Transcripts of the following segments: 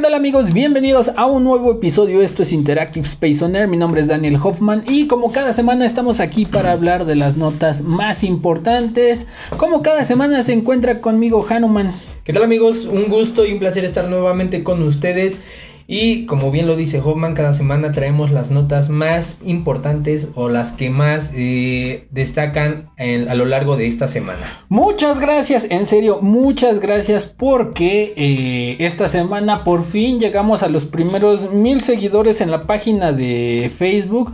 ¿qué tal amigos? Bienvenidos a un nuevo episodio. Esto es Interactive Space On Air. Mi nombre es Daniel Hoffman y como cada semana estamos aquí para hablar de las notas más importantes. Como cada semana se encuentra conmigo Hanuman. ¿Qué tal amigos? Un gusto y un placer estar nuevamente con ustedes. Y como bien lo dice Hoffman, cada semana traemos las notas más importantes o las que más eh, destacan a lo largo de esta semana. Muchas gracias, en serio, muchas gracias porque eh, esta semana por fin llegamos a los primeros mil seguidores en la página de Facebook.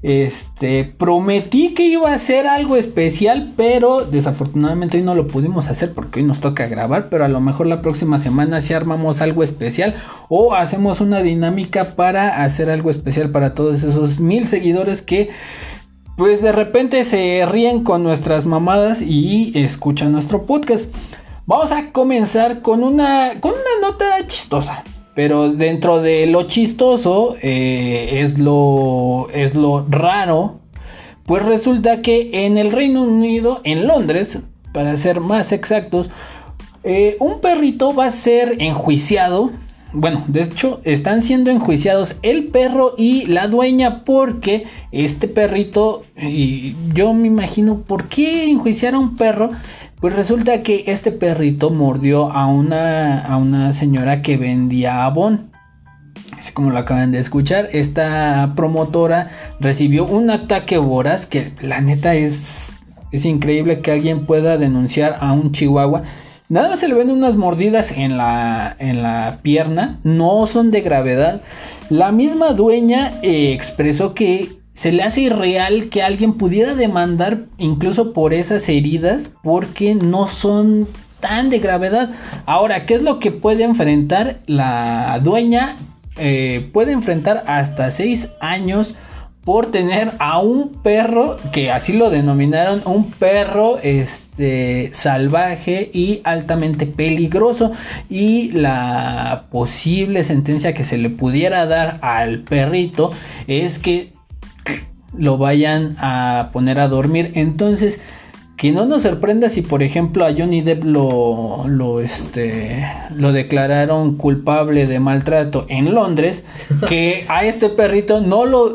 Este, prometí que iba a hacer algo especial, pero desafortunadamente hoy no lo pudimos hacer porque hoy nos toca grabar, pero a lo mejor la próxima semana si armamos algo especial o hacemos una dinámica para hacer algo especial para todos esos mil seguidores que pues de repente se ríen con nuestras mamadas y escuchan nuestro podcast. Vamos a comenzar con una, con una nota chistosa. Pero dentro de lo chistoso eh, es, lo, es lo raro. Pues resulta que en el Reino Unido, en Londres, para ser más exactos, eh, un perrito va a ser enjuiciado. Bueno, de hecho, están siendo enjuiciados el perro y la dueña porque este perrito, y yo me imagino por qué enjuiciar a un perro pues resulta que este perrito mordió a una, a una señora que vendía abón. Así como lo acaban de escuchar, esta promotora recibió un ataque voraz que la neta es, es increíble que alguien pueda denunciar a un chihuahua. Nada más se le ven unas mordidas en la, en la pierna, no son de gravedad. La misma dueña eh, expresó que se le hace irreal que alguien pudiera demandar incluso por esas heridas porque no son tan de gravedad. Ahora, ¿qué es lo que puede enfrentar la dueña? Eh, puede enfrentar hasta 6 años por tener a un perro, que así lo denominaron, un perro este, salvaje y altamente peligroso. Y la posible sentencia que se le pudiera dar al perrito es que lo vayan a poner a dormir. Entonces, que no nos sorprenda si por ejemplo a Johnny Depp lo, lo, este, lo declararon culpable de maltrato en Londres, que a este perrito no lo,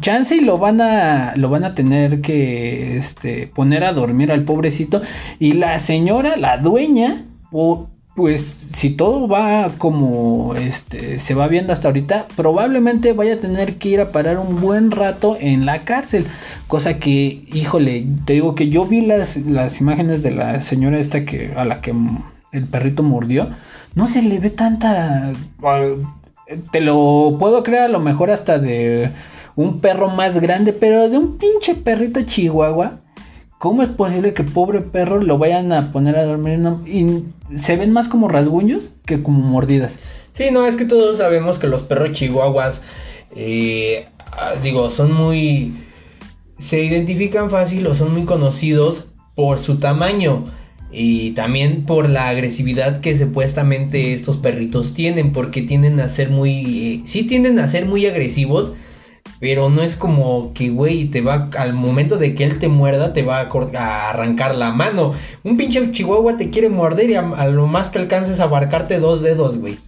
chance y lo van a, lo van a tener que este, poner a dormir al pobrecito y la señora, la dueña, pues si todo va como este se va viendo hasta ahorita, probablemente vaya a tener que ir a parar un buen rato en la cárcel. Cosa que, híjole, te digo que yo vi las, las imágenes de la señora esta que a la que el perrito mordió. No se le ve tanta. Te lo puedo creer a lo mejor hasta de un perro más grande, pero de un pinche perrito chihuahua ¿Cómo es posible que pobre perro lo vayan a poner a dormir y se ven más como rasguños que como mordidas? Sí, no, es que todos sabemos que los perros chihuahuas, eh, ah, digo, son muy... se identifican fácil o son muy conocidos por su tamaño y también por la agresividad que supuestamente estos perritos tienen, porque tienden a ser muy... Eh, sí tienden a ser muy agresivos, pero no es como que, güey, te va, al momento de que él te muerda, te va a, arrancar la mano. Un pinche chihuahua te quiere morder y a, lo más que alcances a abarcarte dos dedos, güey.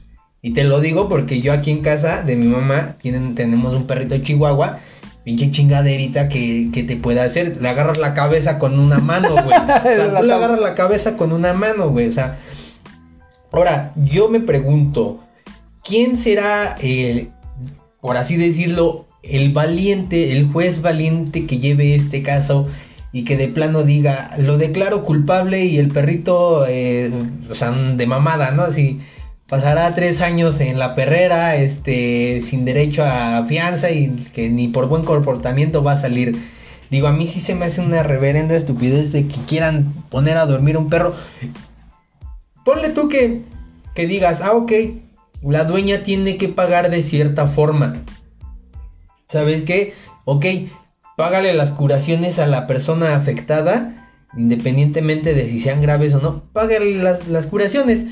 Y te lo digo porque yo aquí en casa de mi mamá tienen, tenemos un perrito chihuahua, pinche chingaderita que, que te puede hacer. Le agarras la cabeza con una mano, güey. O sea, tú le agarras la cabeza con una mano, güey. O sea, ahora, yo me pregunto, ¿quién será el, por así decirlo, el valiente, el juez valiente que lleve este caso y que de plano diga, lo declaro culpable y el perrito, eh, o sea, de mamada, ¿no? Así pasará tres años en la perrera, este, sin derecho a fianza y que ni por buen comportamiento va a salir. Digo, a mí sí se me hace una reverenda estupidez de que quieran poner a dormir un perro. Ponle tú que, que digas, ah, ok, la dueña tiene que pagar de cierta forma. ¿Sabes qué? Ok, págale las curaciones a la persona afectada, independientemente de si sean graves o no, págale las, curaciones.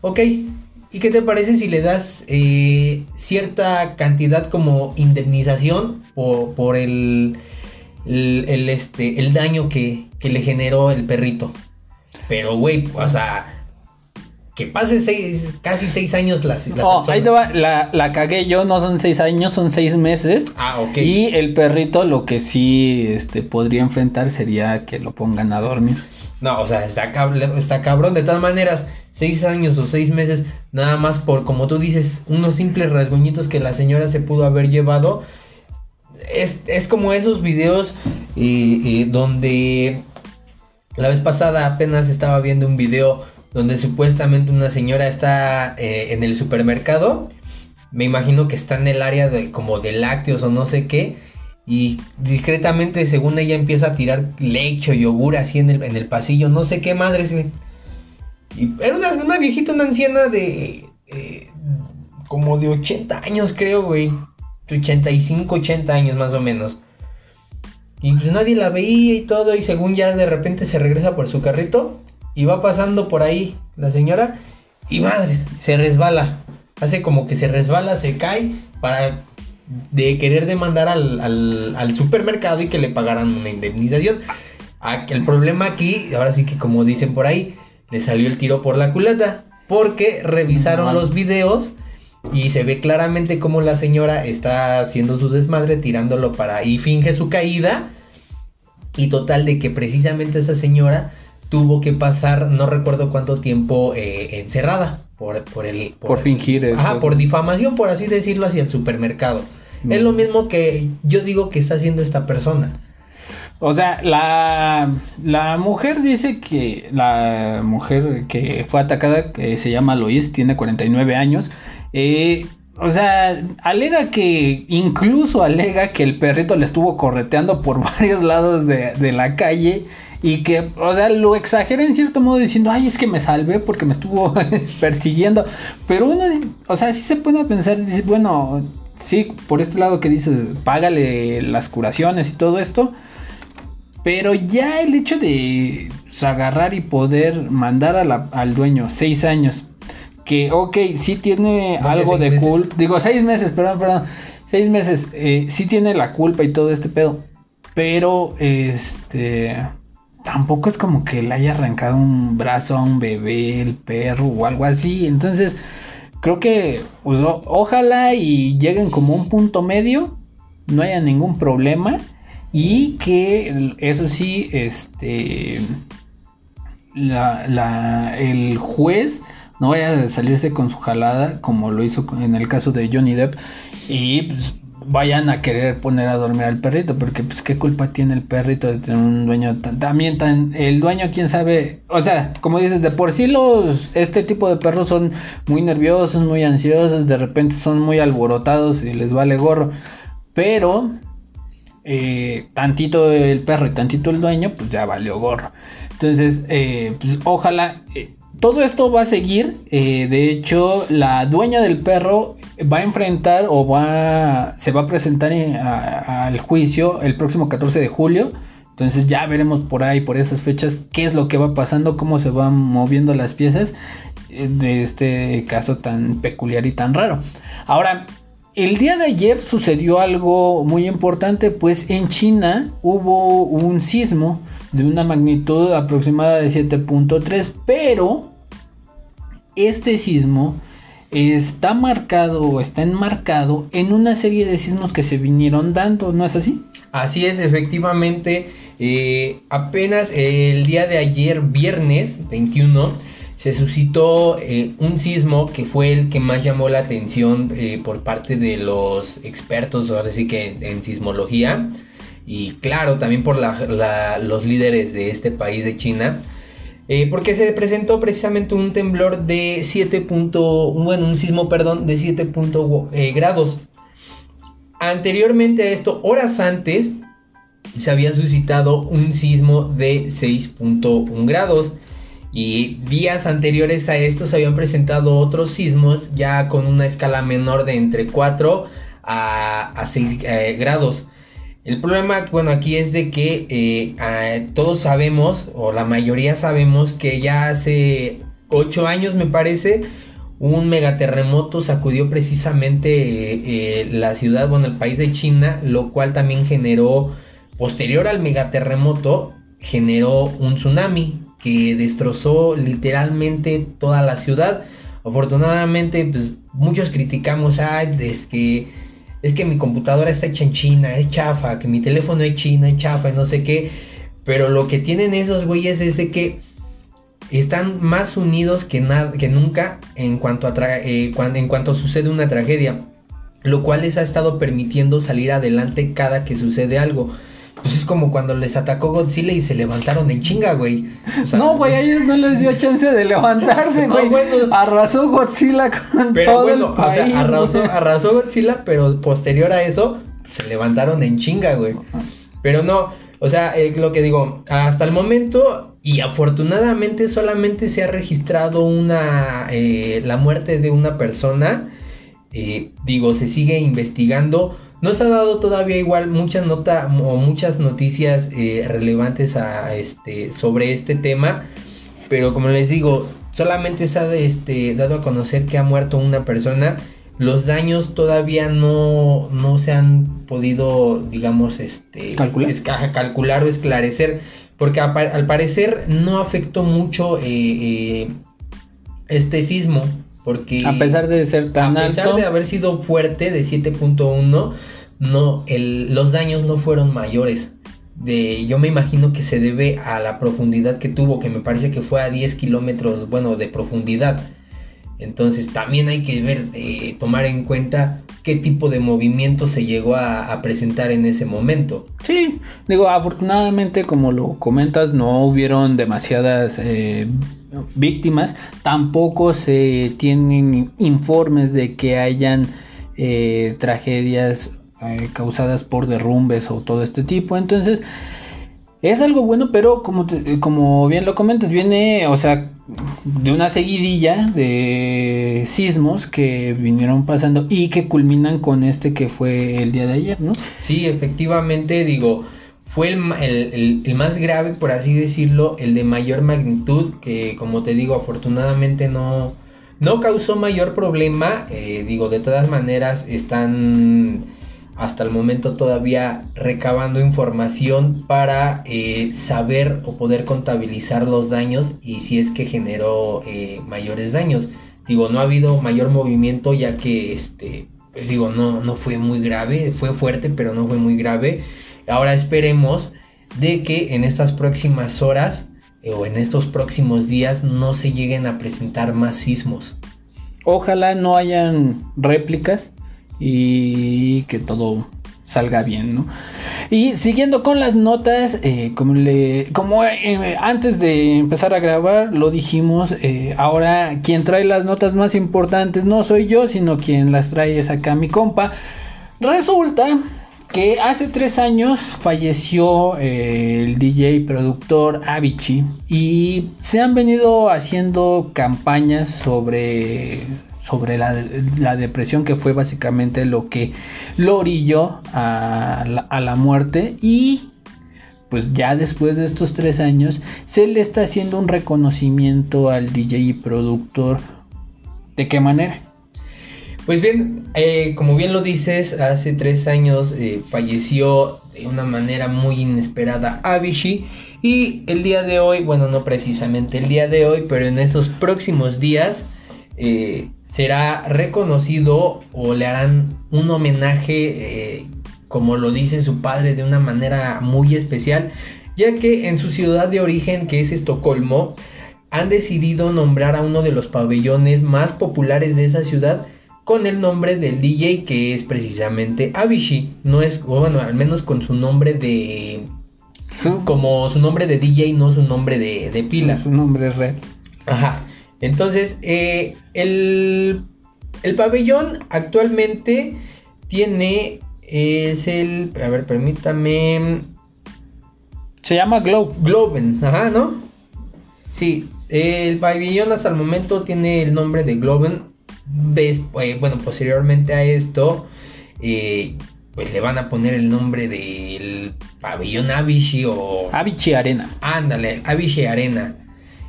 Ok, ¿y qué te parece si le das eh, cierta cantidad como indemnización por, por el, el, este, el daño que, que le generó el perrito? Pero, güey, o sea que pase seis, casi seis años la, la no, ahí te va, la, la, cagué yo, no son seis años, son seis meses. Ah, ok. Y el perrito lo que sí este, podría enfrentar sería que lo pongan a dormir. No, o sea, está, está cabrón. De todas maneras, seis años o seis meses, nada más por, como tú dices, unos simples rasguñitos que la señora se pudo haber llevado. Es, es como esos videos donde la vez pasada apenas estaba viendo un video donde supuestamente una señora está eh, en el supermercado. Me imagino que está en el área de como de lácteos o no sé qué. Y discretamente, según ella, empieza a tirar leche o yogur así en el, en el pasillo. No sé qué madres, güey. Y era una, una viejita, una anciana de... Eh, como de 80 años, creo, güey. 85, 80 años más o menos. Y pues nadie la veía y todo. Y según ya de repente se regresa por su carrito y va pasando por ahí la señora y madres, se resbala. Hace como que se resbala, se cae para de querer demandar al, al, supermercado y que le pagaran una indemnización. El problema aquí, ahora sí que como dicen por ahí, le salió el tiro por la culata. Porque revisaron los videos y se ve claramente cómo la señora está haciendo su desmadre, tirándolo para y finge su caída. Y total de que precisamente esa señora tuvo que pasar, no recuerdo cuánto tiempo eh, encerrada por, por el... Por, fingir. Eso. Ajá, por difamación, por así decirlo, hacia el supermercado. Es lo mismo que yo digo que está haciendo esta persona. O sea, la, la mujer dice que la mujer que fue atacada, que se llama Lois, tiene 49 años. Eh, o sea, alega que, incluso alega que el perrito le estuvo correteando por varios lados de, de la calle y que, o sea, lo exagera en cierto modo diciendo, ay, es que me salvé porque me estuvo persiguiendo. Pero uno, o sea, sí se puede pensar, dice, bueno, sí, por este lado que dices, págale las curaciones y todo esto. Pero ya el hecho de pues, agarrar y poder mandar al dueño seis años, que, ok, sí tiene algo de culpa, digo, seis meses, perdón, perdón, seis meses, eh, sí tiene la culpa y todo este pedo. Pero, este tampoco es como que le haya arrancado un brazo a un bebé, el perro o algo así. Entonces, creo que pues, ojalá y lleguen como un punto medio, no haya ningún problema y que eso sí, este, el juez no vaya a salirse con su jalada como lo hizo en el caso de Johnny Depp y pues, vayan a querer poner a dormir al perrito, porque pues qué culpa tiene el perrito de tener un dueño también tan el dueño quién sabe, o sea, como dices, de por sí los este tipo de perros son muy nerviosos, muy ansiosos, de repente son muy alborotados y les vale gorro, pero eh, tantito el perro y tantito el dueño, pues ya valió gorro. Entonces, eh, pues ojalá eh, todo esto va a seguir. Eh, de hecho, la dueña del perro va a enfrentar o va se va a presentar al juicio el próximo 14 de julio. Entonces ya veremos por ahí, por esas fechas, qué es lo que va pasando, cómo se van moviendo las piezas eh, de este caso tan peculiar y tan raro. Ahora, el día de ayer sucedió algo muy importante, pues en China hubo un sismo de una magnitud aproximada de 7.3, pero este sismo está marcado o está enmarcado en una serie de sismos que se vinieron dando, ¿no es así? Así es, efectivamente, eh, apenas el día de ayer, viernes 21, se suscitó eh, un sismo que fue el que más llamó la atención eh, por parte de los expertos, ahora sí que en sismología, y claro, también por los líderes de este país de China, eh, porque se presentó precisamente un temblor de 7. bueno, un sismo, perdón, de 7 eh, grados. Anteriormente a esto, horas antes, se había suscitado un sismo de 6.1 grados. Y días anteriores a esto se habían presentado otros sismos ya con una escala menor de entre 4 a, 6 eh, grados. El problema, bueno, aquí es de que eh, todos sabemos, o la mayoría sabemos, que ya hace 8 años, me parece, un megaterremoto sacudió precisamente eh, la ciudad, bueno, el país de China, lo cual también generó, posterior al megaterremoto, generó un tsunami. que destrozó literalmente toda la ciudad. Afortunadamente, pues muchos criticamos, ay, es que es que mi computadora está hecha en China, es chafa, que mi teléfono es china, es chafa, no sé qué. Pero lo que tienen esos güeyes es de que están más unidos que, que nunca en cuanto, a eh, en cuanto sucede una tragedia. Lo cual les ha estado permitiendo salir adelante cada que sucede algo. Pues es como cuando les atacó Godzilla y se levantaron en chinga, güey. no, güey, a ellos no les dio chance de levantarse, güey. arrasó Godzilla con pero todo bueno, o sea, arrasó, arrasó Godzilla, pero posterior a eso se levantaron en chinga, güey. Pero no, o sea, eh, lo que digo, hasta el momento y afortunadamente solamente se ha registrado una eh, la muerte de una persona. Eh, digo, se sigue investigando no se ha dado todavía igual muchas notas o muchas noticias eh, relevantes a, este, sobre este tema, pero como les digo, solamente se ha este, dado a conocer que ha muerto una persona. Los daños todavía no, no se han podido, digamos, este, calcular, o esclarecer, porque al parecer no afectó mucho eh, eh, este sismo porque a pesar de ser tan alto, a pesar de haber sido fuerte de 7.1, no los daños no fueron mayores. De, yo me imagino que se debe a la profundidad que tuvo, que me parece que fue a 10 kilómetros, bueno, de profundidad. Entonces también hay que ver, eh, tomar en cuenta qué tipo de movimiento se llegó a, presentar en ese momento. Sí, digo, afortunadamente como lo comentas, no hubieron demasiadas eh, víctimas, tampoco se tienen informes de que hayan eh, tragedias eh, causadas por derrumbes o todo este tipo, entonces es algo bueno, pero como, como bien lo comentas, viene, o sea, de una seguidilla de sismos que vinieron pasando y que culminan con este que fue el día de ayer, ¿no? Sí, efectivamente, digo, fue el, más grave, por así decirlo, el de mayor magnitud, que como te digo, afortunadamente no, no causó mayor problema. Eh, digo, de todas maneras están hasta el momento todavía recabando información para eh, saber o poder contabilizar los daños y si es que generó eh, mayores daños. Digo, no ha habido mayor movimiento ya que, este, pues digo, no, no fue muy grave, fue fuerte, pero no fue muy grave. Ahora esperemos de que en estas próximas horas eh, o en estos próximos días no se lleguen a presentar más sismos. Ojalá no hayan réplicas y que todo salga bien, ¿no? Y siguiendo con las notas, eh, como, eh, antes de empezar a grabar lo dijimos, ahora quien trae las notas más importantes no soy yo, sino quien las trae es acá mi compa. Resulta que hace tres años falleció eh, el DJ productor Avicii y se han venido haciendo campañas sobre, sobre la, depresión que fue básicamente lo que lo orilló a la, a la muerte y pues ya después de estos tres años se le está haciendo un reconocimiento al DJ y productor. ¿De qué manera? Pues bien, eh, como bien lo dices, hace tres años eh, falleció de una manera muy inesperada Avicii. Y el día de hoy, bueno, no precisamente el día de hoy, pero en estos próximos días eh, será reconocido o le harán un homenaje, como lo dice su padre, de una manera muy especial, ya que en su ciudad de origen, que es Estocolmo, han decidido nombrar a uno de los pabellones más populares de esa ciudad con el nombre del DJ que es precisamente Avicii. No es, bueno, al menos con su nombre de. Como su nombre de DJ, no su nombre de, pila. Su nombre es red. Ajá. Entonces, eh, el, el pabellón actualmente tiene. Es el. A ver, permítame. Se llama Globe. Globen, ajá, ¿no? Sí, el pabellón hasta el momento tiene el nombre de Globen bueno, posteriormente a esto, eh, pues le van a poner el nombre del pabellón Avicii o... Avicii Arena. Ándale, Avicii Arena.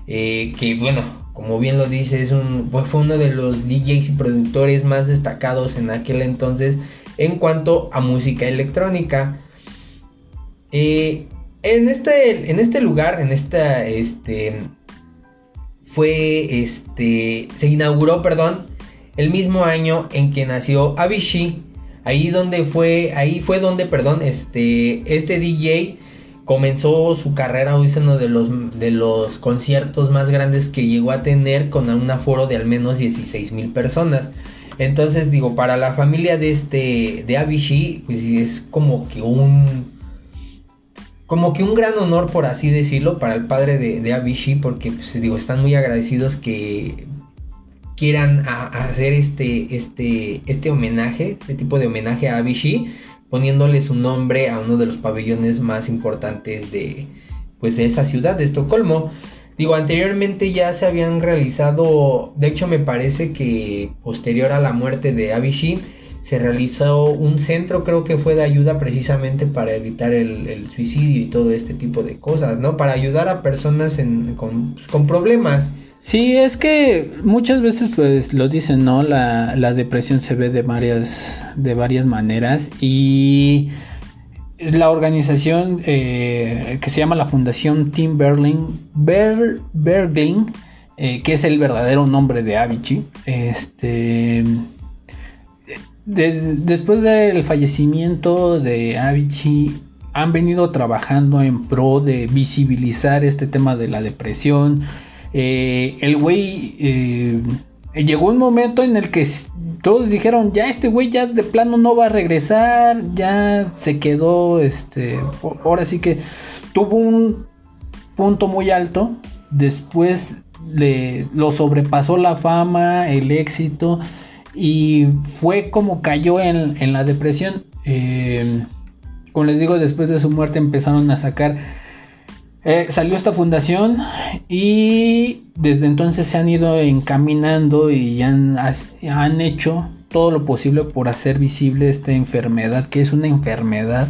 Eh, que bueno, como bien lo dice, es un, pues fue uno de los DJs y productores más destacados en aquel entonces en cuanto a música electrónica. Eh, en este, en este lugar, en esta, este, fue, este, se inauguró, perdón, el mismo año en que nació Avicii. Ahí donde fue, ahí fue donde, perdón, este, este DJ comenzó su carrera, es uno de los, de los conciertos más grandes que llegó a tener con un aforo de al menos 16 mil personas. Entonces digo, para la familia de este, de Avicii, pues es como que un, como que un gran honor, por así decirlo, para el padre de, de Avicii, porque pues digo, están muy agradecidos que quieran hacer este, este, este homenaje, este tipo de homenaje a Avicii, poniéndole su nombre a uno de los pabellones más importantes de, pues, de esa ciudad, de Estocolmo. Digo, anteriormente ya se habían realizado, de hecho me parece que posterior a la muerte de Avicii, se realizó un centro, creo que fue de ayuda precisamente para evitar el, suicidio y todo este tipo de cosas, ¿no? Para ayudar a personas con, con problemas. Sí, es que muchas veces pues lo dicen, ¿no? La, depresión se ve de varias, de varias maneras y la organización eh, que se llama la Fundación Tim Berling, eh, que es el verdadero nombre de Avicii, este, después del fallecimiento de Avicii han venido trabajando en pro de visibilizar este tema de la depresión, eh, el güey eh, llegó un momento en el que todos dijeron, ya este güey ya de plano no va a regresar, ya se quedó, este, ahora sí que tuvo un punto muy alto, después le, lo sobrepasó la fama, el éxito, y fue como cayó en, la depresión. Eh, como les digo, después de su muerte empezaron a sacar eh, salió esta fundación y desde entonces se han ido encaminando y han, han hecho todo lo posible por hacer visible esta enfermedad, que es una enfermedad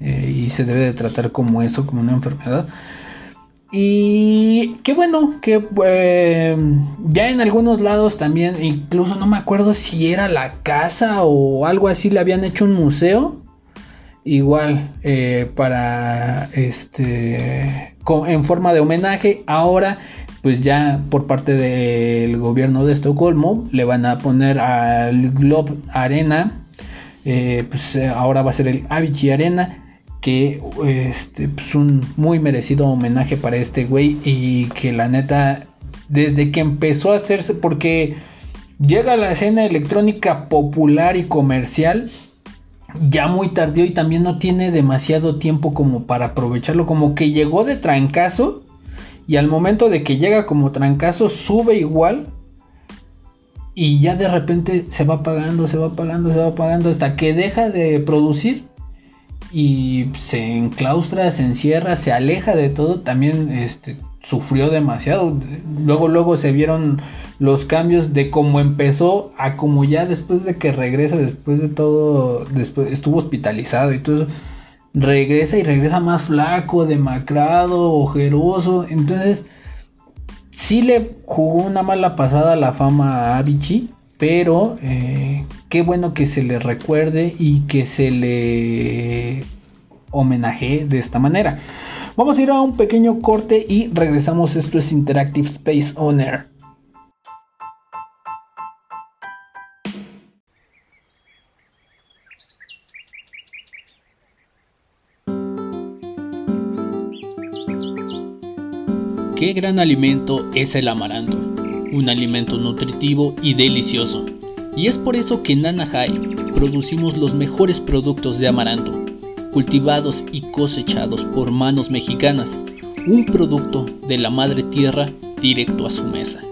eh, y se debe de tratar como eso, como una enfermedad. Y qué bueno que eh, ya en algunos lados también, incluso no me acuerdo si era la casa o algo así, le habían hecho un museo igual eh, para este en forma de homenaje ahora pues ya por parte del gobierno de Estocolmo le van a poner al Globe Arena eh, pues eh, ahora va a ser el Avicii Arena que este pues un muy merecido homenaje para este güey y que la neta desde que empezó a hacerse porque llega a la escena electrónica popular y comercial ya muy tardío y también no tiene demasiado tiempo como para aprovecharlo. Como que llegó de trancazo y al momento de que llega como trancazo sube igual y ya de repente se va apagando, se va apagando, se va apagando hasta que deja de producir y se enclaustra, se encierra, se aleja de todo. También este, sufrió demasiado. Luego, luego se vieron los cambios de cómo empezó a como ya después de que regresa, después de todo, después estuvo hospitalizado y todo regresa y regresa más flaco, demacrado, ojeroso. Entonces, sí le jugó una mala pasada la fama a Avicii, pero eh, qué bueno que se le recuerde y que se le homenaje de esta manera. Vamos a ir a un pequeño corte y regresamos. Esto es Interactive Space Owner. Qué gran alimento es el amaranto, un alimento nutritivo y delicioso. Y es por eso que en Nanahai producimos los mejores productos de amaranto, cultivados y cosechados por manos mexicanas, un producto de la madre tierra directo a su mesa.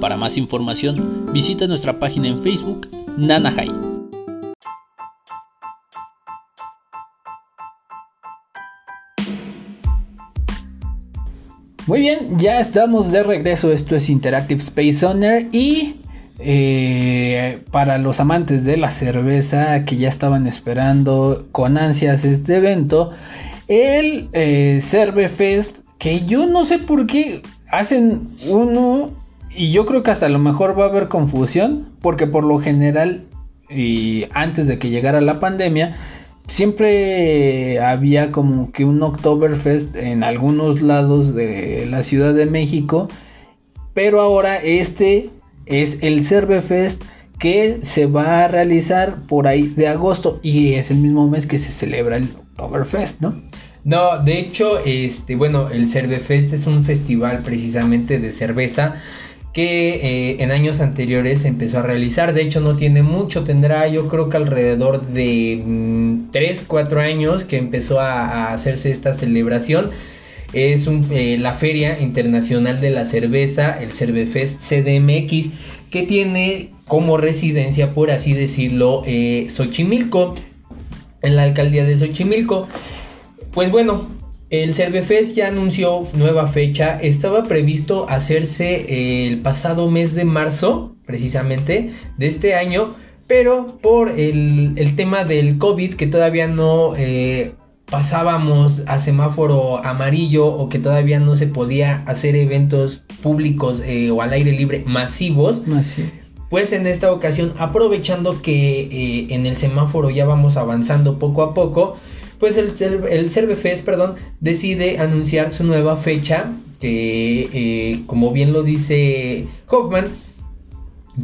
Para más información, visita nuestra página en Facebook, Nanahai. Muy bien, ya estamos de regreso. Esto es Interactive Space Owner y eh, para los amantes de la cerveza que ya estaban esperando con ansias este evento, el eh, Cervefest, que yo no sé por qué hacen uno y yo creo que hasta lo mejor va a haber confusión, porque por lo general y antes de que llegara la pandemia, siempre había como que un Oktoberfest en algunos lados de la Ciudad de México, pero ahora este es el Cervefest que se va a realizar por ahí de agosto y es el mismo mes que se celebra el Oktoberfest, ¿no? No, de hecho, este, bueno, el Cervefest es un festival precisamente de cerveza que eh, en años anteriores se empezó a realizar. De hecho, no tiene mucho, tendrá yo creo que alrededor de 3, mm, 4 años que empezó a, hacerse esta celebración. Es eh, la Feria Internacional de la Cerveza, el Cervefest CDMX, que tiene como residencia, por así decirlo, eh, Xochimilco, en la alcaldía de Xochimilco. Pues bueno, el Cervefest ya anunció nueva fecha. Estaba previsto hacerse eh, el pasado mes de marzo, precisamente, de este año. Pero por el, tema del COVID, que todavía no eh, pasábamos a semáforo amarillo o que todavía no se podía hacer eventos públicos eh, o al aire libre masivos. Pues en esta ocasión, aprovechando que en el semáforo ya vamos avanzando poco a poco, pues el, el Cervefest, perdón, decide anunciar su nueva fecha, que eh, como bien lo dice Hoffman,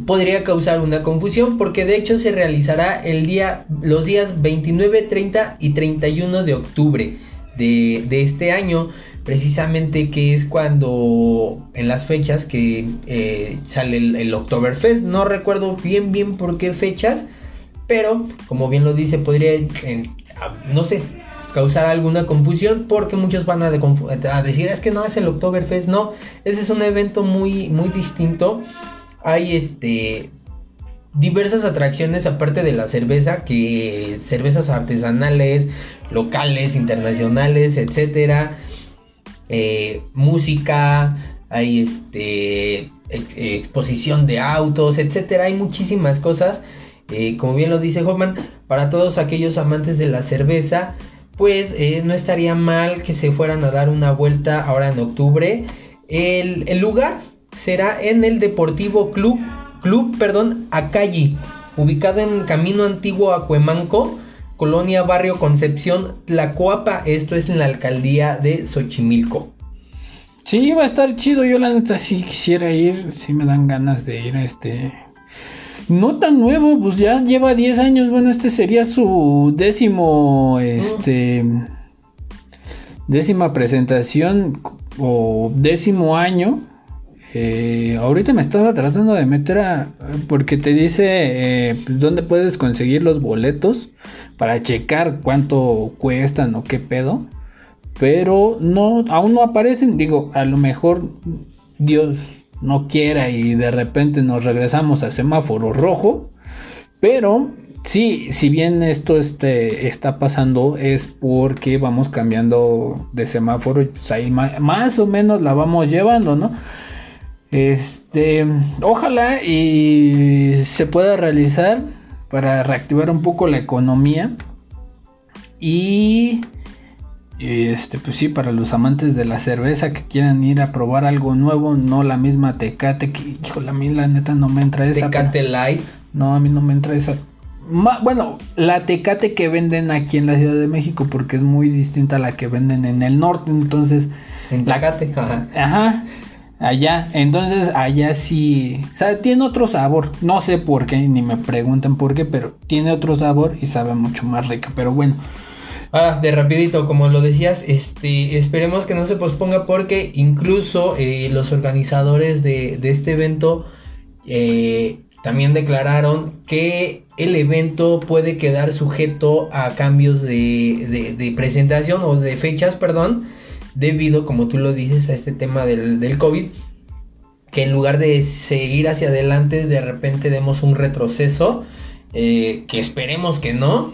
podría causar una confusión porque de hecho se realizará el día, los días 29, 30 y 31 de octubre de, este año, precisamente que es cuando en las fechas que eh, sale el, el Oktoberfest, no recuerdo bien bien por qué fechas, pero como bien lo dice, podría no sé, causar alguna confusión porque muchos van a, decir es que no es el Oktoberfest, no, ese es un evento muy, muy distinto. Hay este diversas atracciones aparte de la cerveza, que cervezas artesanales, locales, internacionales, etcétera. Eh, música, hay este exposición de autos, etcétera. Hay muchísimas cosas. Eh, como bien lo dice Hoffman, para todos aquellos amantes de la cerveza, pues eh, no estaría mal que se fueran a dar una vuelta ahora en octubre. El, lugar será en el Deportivo Club, Club perdón, Acalli, ubicado en Camino Antiguo a Cuemanco, Colonia Barrio Concepción, Tlacoapa. Esto es en la alcaldía de Xochimilco. Sí, va a estar chido. Yo la neta sí quisiera ir. Sí me dan ganas de ir a este no tan nuevo, pues ya lleva 10 años. Bueno, este sería su décimo, este, décima presentación o décimo año. Eh, ahorita me estaba tratando de meter a, porque te dice eh, dónde puedes conseguir los boletos para checar cuánto cuestan o qué pedo. Pero no, aún no aparecen. Digo, a lo mejor Dios no quiera y de repente nos regresamos al semáforo rojo. Pero sí, si bien esto este, está pasando es porque vamos cambiando de semáforo y pues más, o menos la vamos llevando, ¿no? Este, ojalá y se pueda realizar para reactivar un poco la economía y este, pues sí, para los amantes de la cerveza que quieran ir a probar algo nuevo, no la misma Tecate, que, híjole, a mí la neta no me entra esa. Tecate Light. No, a mí no me entra esa. bueno, la Tecate que venden aquí en la Ciudad de México, porque es muy distinta a la que venden en el norte, entonces. En Tecate, ajá. Ajá. Allá, entonces allá sí, o sea, tiene otro sabor, no sé por qué, ni me preguntan por qué, pero tiene otro sabor y sabe mucho más rica, pero bueno, Ah, de rapidito, como lo decías, este, esperemos que no se posponga porque incluso eh, los organizadores de, este evento eh, también declararon que el evento puede quedar sujeto a cambios de, presentación o de fechas, perdón, debido, como tú lo dices, a este tema del, del COVID que en lugar de seguir hacia adelante, de repente demos un retroceso, eh, que esperemos que no,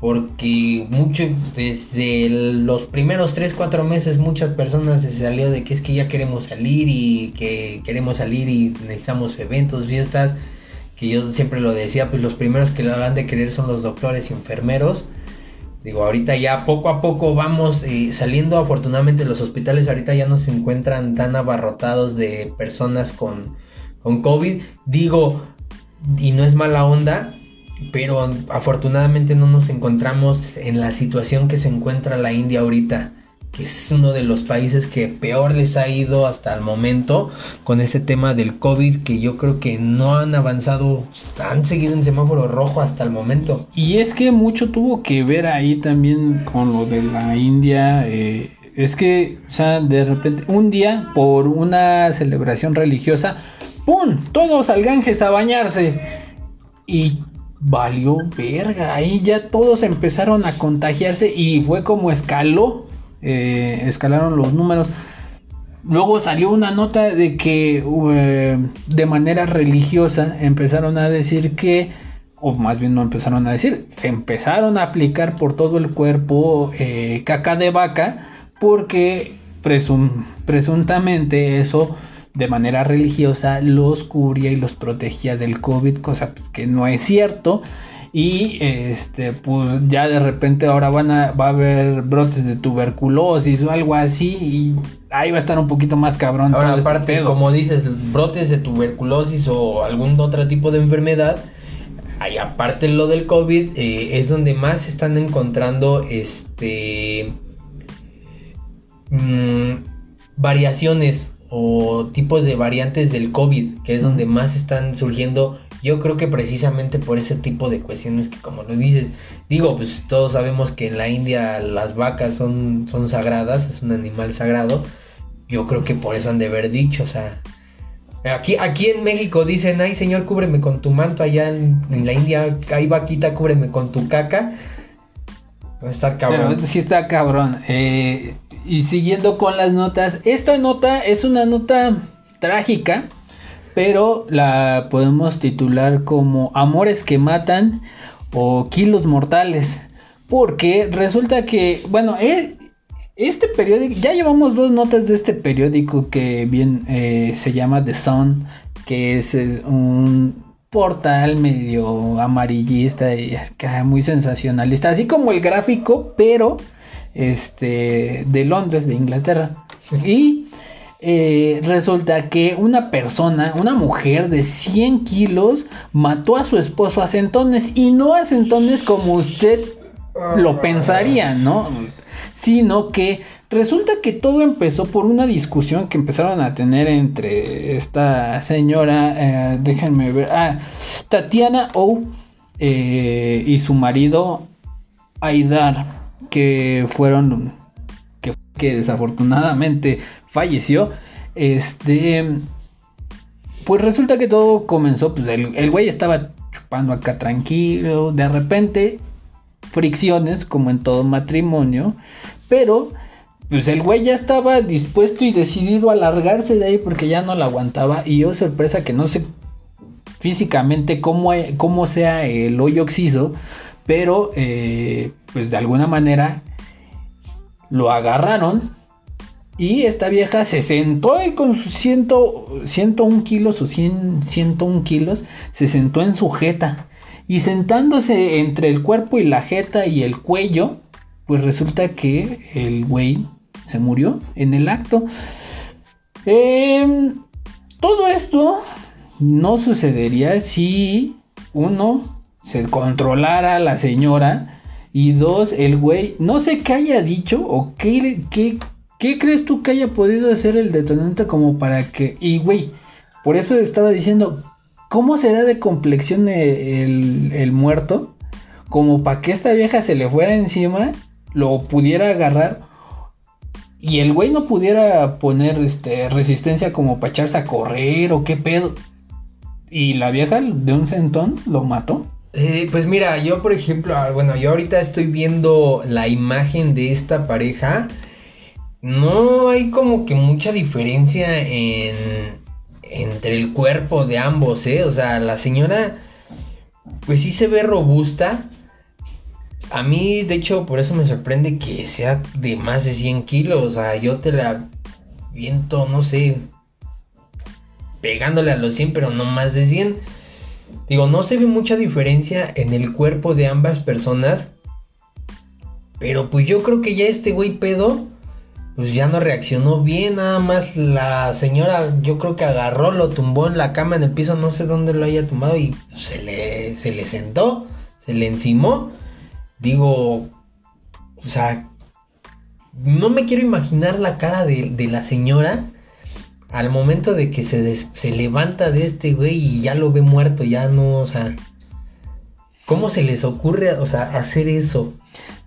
porque mucho desde los primeros 3, 4 meses muchas personas se salió de que es que ya queremos salir y que queremos salir y necesitamos eventos, fiestas, que yo siempre lo decía, pues los primeros que lo han de querer son los doctores y enfermeros. Digo, ahorita ya poco a poco vamos eh, saliendo, afortunadamente los hospitales ahorita ya no se encuentran tan abarrotados de personas con, con COVID. Digo, y no es mala onda, pero afortunadamente no nos encontramos en la situación que se encuentra la India ahorita que es uno de los países que peor les ha ido hasta el momento con ese tema del COVID, que yo creo que no han avanzado, han seguido en semáforo rojo hasta el momento. Y es que mucho tuvo que ver ahí también con lo de la India. Eh, es que, o sea, de repente, un día, por una celebración religiosa, ¡pum! Todos al Ganges a bañarse. Y valió verga. Ahí ya todos empezaron a contagiarse y fue como escaló eh, escalaron los números. Luego salió una nota de que eh, de manera religiosa empezaron a decir que, o más bien no empezaron a decir, se empezaron a aplicar por todo el cuerpo eh, caca de vaca porque presuntamente eso de manera religiosa los cubría y los protegía del COVID, cosa que no es cierto. Y este, pues ya de repente ahora van a, va a haber brotes de tuberculosis o algo así. Y ahí va a estar un poquito más cabrón. Ahora, este aparte, como dices, brotes de tuberculosis o algún otro tipo de enfermedad. Ahí aparte lo del COVID, eh, es donde más se están encontrando este mm, variaciones o tipos de variantes del COVID, que es donde más están surgiendo yo creo que precisamente por ese tipo de cuestiones que como lo dices, digo, pues todos sabemos que en la India las vacas son, son sagradas, es un animal sagrado. Yo creo que por eso han de haber dicho, o sea, Aquí, aquí en México dicen, ay señor, cúbreme con tu manto. Allá en, la India, hay vaquita, cúbreme con tu caca. Está cabrón. sí está cabrón. Eh, y siguiendo con las notas, esta nota es una nota trágica pero la podemos titular como Amores que matan o Kilos Mortales. Porque resulta que, bueno, eh, este periódico, ya llevamos dos notas de este periódico que bien eh, se llama The Sun, que es eh, un portal medio amarillista y muy sensacionalista, así como el gráfico, pero este de Londres, de Inglaterra. Y eh, resulta que una persona, una mujer de 100 kilos, mató a su esposo a centones y no a centones como usted lo pensaría, ¿no? Sino que resulta que todo empezó por una discusión que empezaron a tener entre esta señora, eh, déjenme ver, ah, Tatiana O eh, y su marido Aidar, que fueron, que, que desafortunadamente falleció. Este. Pues resulta que todo comenzó. Pues el, güey estaba chupando acá tranquilo. De repente, fricciones, como en todo matrimonio. Pero, pues el güey ya estaba dispuesto y decidido a largarse de ahí porque ya no la aguantaba. Y yo, sorpresa, que no sé físicamente cómo, cómo sea el hoyo oxiso. Pero, eh, pues de alguna manera lo agarraron y esta vieja se sentó y con sus 101 kilos o 100, 101 kilos, se sentó en su jeta. Y sentándose entre el cuerpo y la jeta y el cuello, pues resulta que el güey se murió en el acto. Em, todo esto no sucedería si uno se controlara a la señora y dos el güey no sé qué haya dicho o qué, qué, ¿Qué crees tú que haya podido hacer el detonante como para que... Y güey, por eso estaba diciendo, ¿cómo será de complexión el, muerto? Como para que esta vieja se le fuera encima, lo pudiera agarrar y el güey no pudiera poner este, resistencia como para echarse a correr o qué pedo. Y la vieja de un centón lo mató. Eh, pues mira, yo por ejemplo, ah, bueno, yo ahorita estoy viendo la imagen de esta pareja no hay como que mucha diferencia en, entre el cuerpo de ambos, ¿eh? O sea, la señora, pues sí se ve robusta. A mí, de hecho, por eso me sorprende que sea de más de 100 kilos. O sea, yo te la viento, no sé, pegándole a los 100, pero no más de 100. Digo, no se ve mucha diferencia en el cuerpo de ambas personas. Pero pues yo creo que ya este güey pedo pues ya no reaccionó bien, nada más la señora yo creo que agarró, lo tumbó en la cama, en el piso, no sé dónde lo haya tumbado y se le se le sentó, se le encimó. Digo, o sea, no me quiero imaginar la cara de, la señora al momento de que se, se levanta de este güey y ya lo ve muerto, ya no, o sea, ¿cómo se les ocurre, o sea, hacer eso?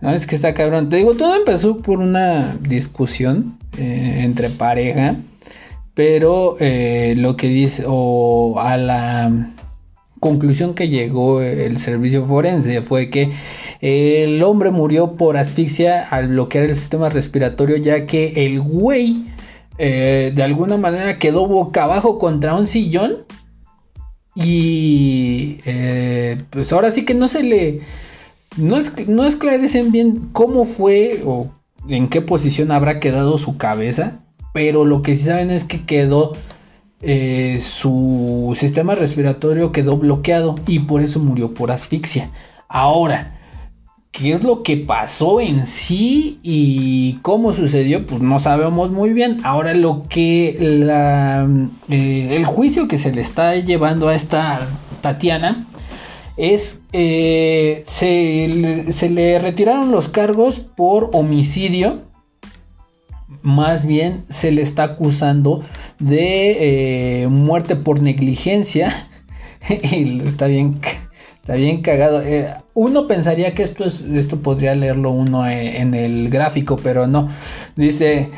No, es que está cabrón. Te digo, todo empezó por una discusión eh, entre pareja, pero eh, lo que dice, o a la conclusión que llegó el servicio forense fue que el hombre murió por asfixia al bloquear el sistema respiratorio ya que el güey eh, de alguna manera quedó boca abajo contra un sillón y eh, pues ahora sí que no se le no, no esclarecen bien cómo fue o en qué posición habrá quedado su cabeza pero lo que sí saben es que quedó eh, su sistema respiratorio quedó bloqueado y por eso murió por asfixia. Ahora, ¿qué es lo que pasó en sí y cómo sucedió? Pues no sabemos muy bien. Ahora lo que eh, el juicio que se le está llevando a esta Tatiana es eh, se, se le retiraron los cargos por homicidio más bien se le está acusando de eh, muerte por negligencia. y está bien, está bien cagado. Eh, uno pensaría que esto, es, esto podría leerlo uno eh, en el gráfico, pero no. Dice,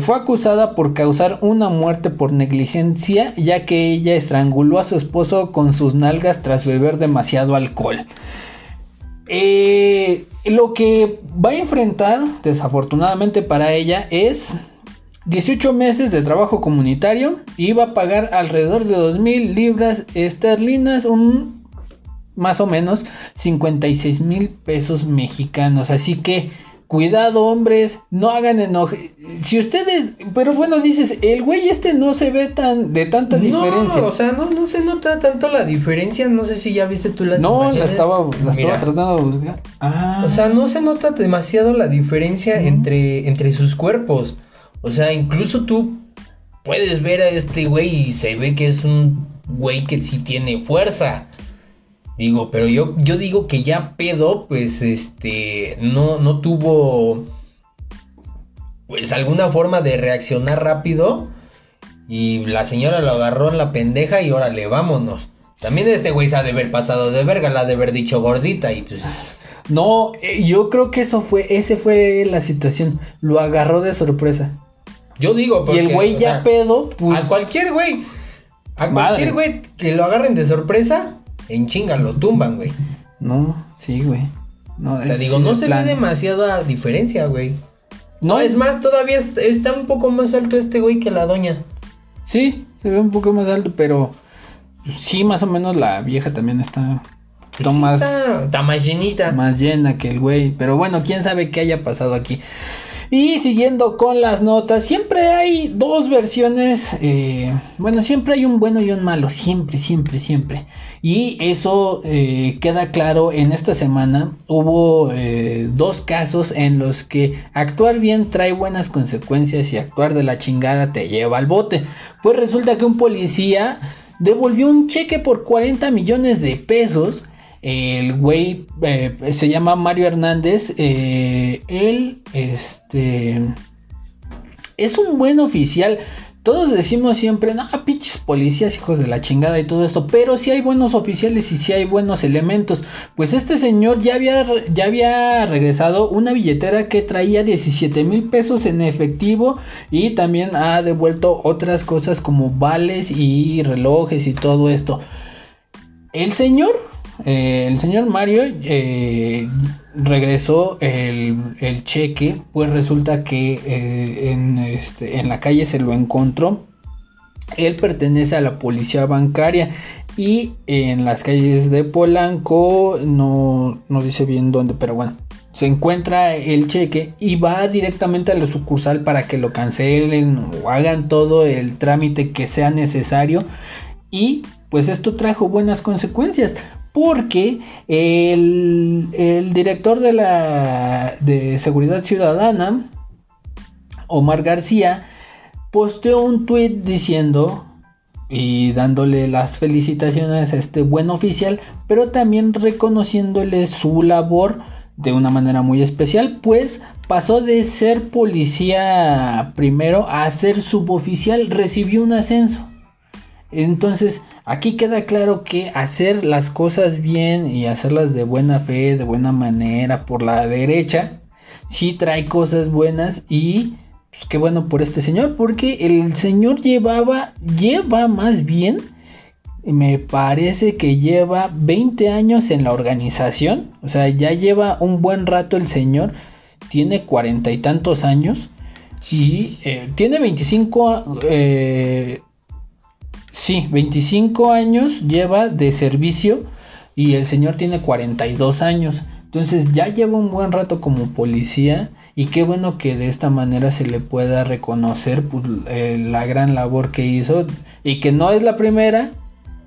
fue acusada por causar una muerte por negligencia, ya que ella estranguló a su esposo con sus nalgas tras beber demasiado alcohol. Eh, lo que va a enfrentar, desafortunadamente para ella, es 18 meses de trabajo comunitario y va a pagar alrededor de 2.000 libras esterlinas, más o menos 56 mil pesos mexicanos. Así que Cuidado, hombres, no hagan enoje. Si ustedes, pero bueno, dices, el güey este no se ve tan de tanta diferencia. O sea, no, no se nota tanto la diferencia. No sé si ya viste tú las No, la estaba, la estaba tratando de buscar. Ah. O sea, no se nota demasiado la diferencia entre, entre sus cuerpos. O sea, incluso tú puedes ver a este güey y se ve que es un güey que sí tiene fuerza. Digo, pero yo, yo digo que ya pedo, pues, este, no, no tuvo, pues, alguna forma de reaccionar rápido. Y la señora lo agarró en la pendeja y órale, vámonos. También este güey se ha de haber pasado de verga, la de haber dicho gordita y pues... No, eh, yo creo que eso fue, ese fue la situación. Lo agarró de sorpresa. Yo digo, porque, Y el güey ya pedo, pues... A cualquier güey, a cualquier güey que lo agarren de sorpresa, en chinga lo tumban, güey. No, sí, güey. No, Te digo, no se ve demasiada diferencia, güey. No, es más, todavía está un poco más alto este güey que la doña. Sí, se ve un poco más alto, pero sí, más o menos la vieja también está, pues más, está más llenita. Más llena que el güey. Pero bueno, quién sabe qué haya pasado aquí. Y siguiendo con las notas, siempre hay dos versiones. Eh, bueno, siempre hay un bueno y un malo. Siempre, siempre, siempre. Y eso eh, queda claro en esta semana. Hubo eh, dos casos en los que actuar bien trae buenas consecuencias y actuar de la chingada te lleva al bote. Pues resulta que un policía devolvió un cheque por 40 millones de pesos el güey eh, se llama Mario Hernández. Eh, él, este, es un buen oficial. Todos decimos siempre, no, pinches policías, hijos de la chingada y todo esto. Pero si hay buenos oficiales y si hay buenos elementos. Pues este señor ya había, ya había regresado una billetera que traía 17 mil pesos en efectivo. Y también ha devuelto otras cosas como vales y relojes y todo esto. El señor eh, el señor Mario eh, regresó el, cheque, pues resulta que eh, en, este, en la calle se lo encontró. Él pertenece a la policía bancaria y en las calles de Polanco, no, no dice bien dónde, pero bueno, se encuentra el cheque y va directamente a la sucursal para que lo cancelen o hagan todo el trámite que sea necesario y pues esto trajo buenas consecuencias porque el, director de la de seguridad ciudadana Omar García posteó un tweet diciendo y dándole las felicitaciones a este buen oficial, pero también reconociéndole su labor de una manera muy especial, pues pasó de ser policía primero a ser suboficial, recibió un ascenso. Entonces, aquí queda claro que hacer las cosas bien y hacerlas de buena fe, de buena manera, por la derecha, sí trae cosas buenas y pues qué bueno por este señor, porque el señor llevaba, lleva más bien, me parece que lleva 20 años en la organización, o sea, ya lleva un buen rato el señor, tiene cuarenta y tantos años y eh, tiene 25, eh, sí, 25 años lleva de servicio y el señor tiene 42 años. Entonces ya lleva un buen rato como policía y qué bueno que de esta manera se le pueda reconocer pues, eh, la gran labor que hizo y que no es la primera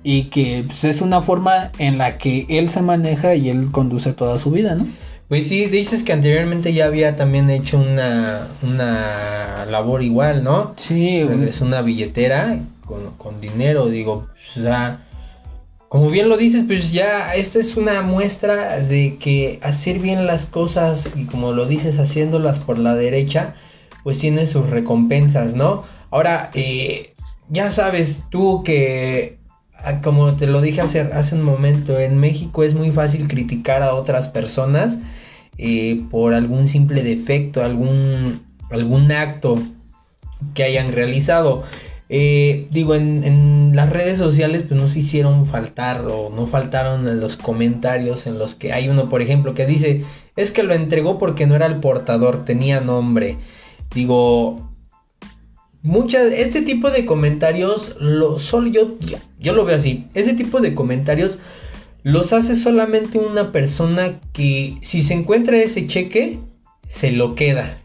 y que pues, es una forma en la que él se maneja y él conduce toda su vida, ¿no? Pues sí, dices que anteriormente ya había también hecho una, una labor igual, ¿no? Sí. Es una billetera con, dinero, digo, o sea como bien lo dices, pues ya esta es una muestra de que hacer bien las cosas y como lo dices, haciéndolas por la derecha, pues tiene sus recompensas, ¿no? Ahora, eh, ya sabes tú que, ah, como te lo dije hace, hace un momento, en México es muy fácil criticar a otras personas eh, por algún simple defecto, algún, algún acto que hayan realizado. Eh, digo, en, las redes sociales pues nos hicieron faltar o no faltaron los comentarios en los que hay uno, por ejemplo, que dice, es que lo entregó porque no era el portador, tenía nombre. Digo, muchas, este tipo de comentarios, lo, solo yo, yo lo veo así, ese tipo de comentarios los hace solamente una persona que si se encuentra ese cheque, se lo queda.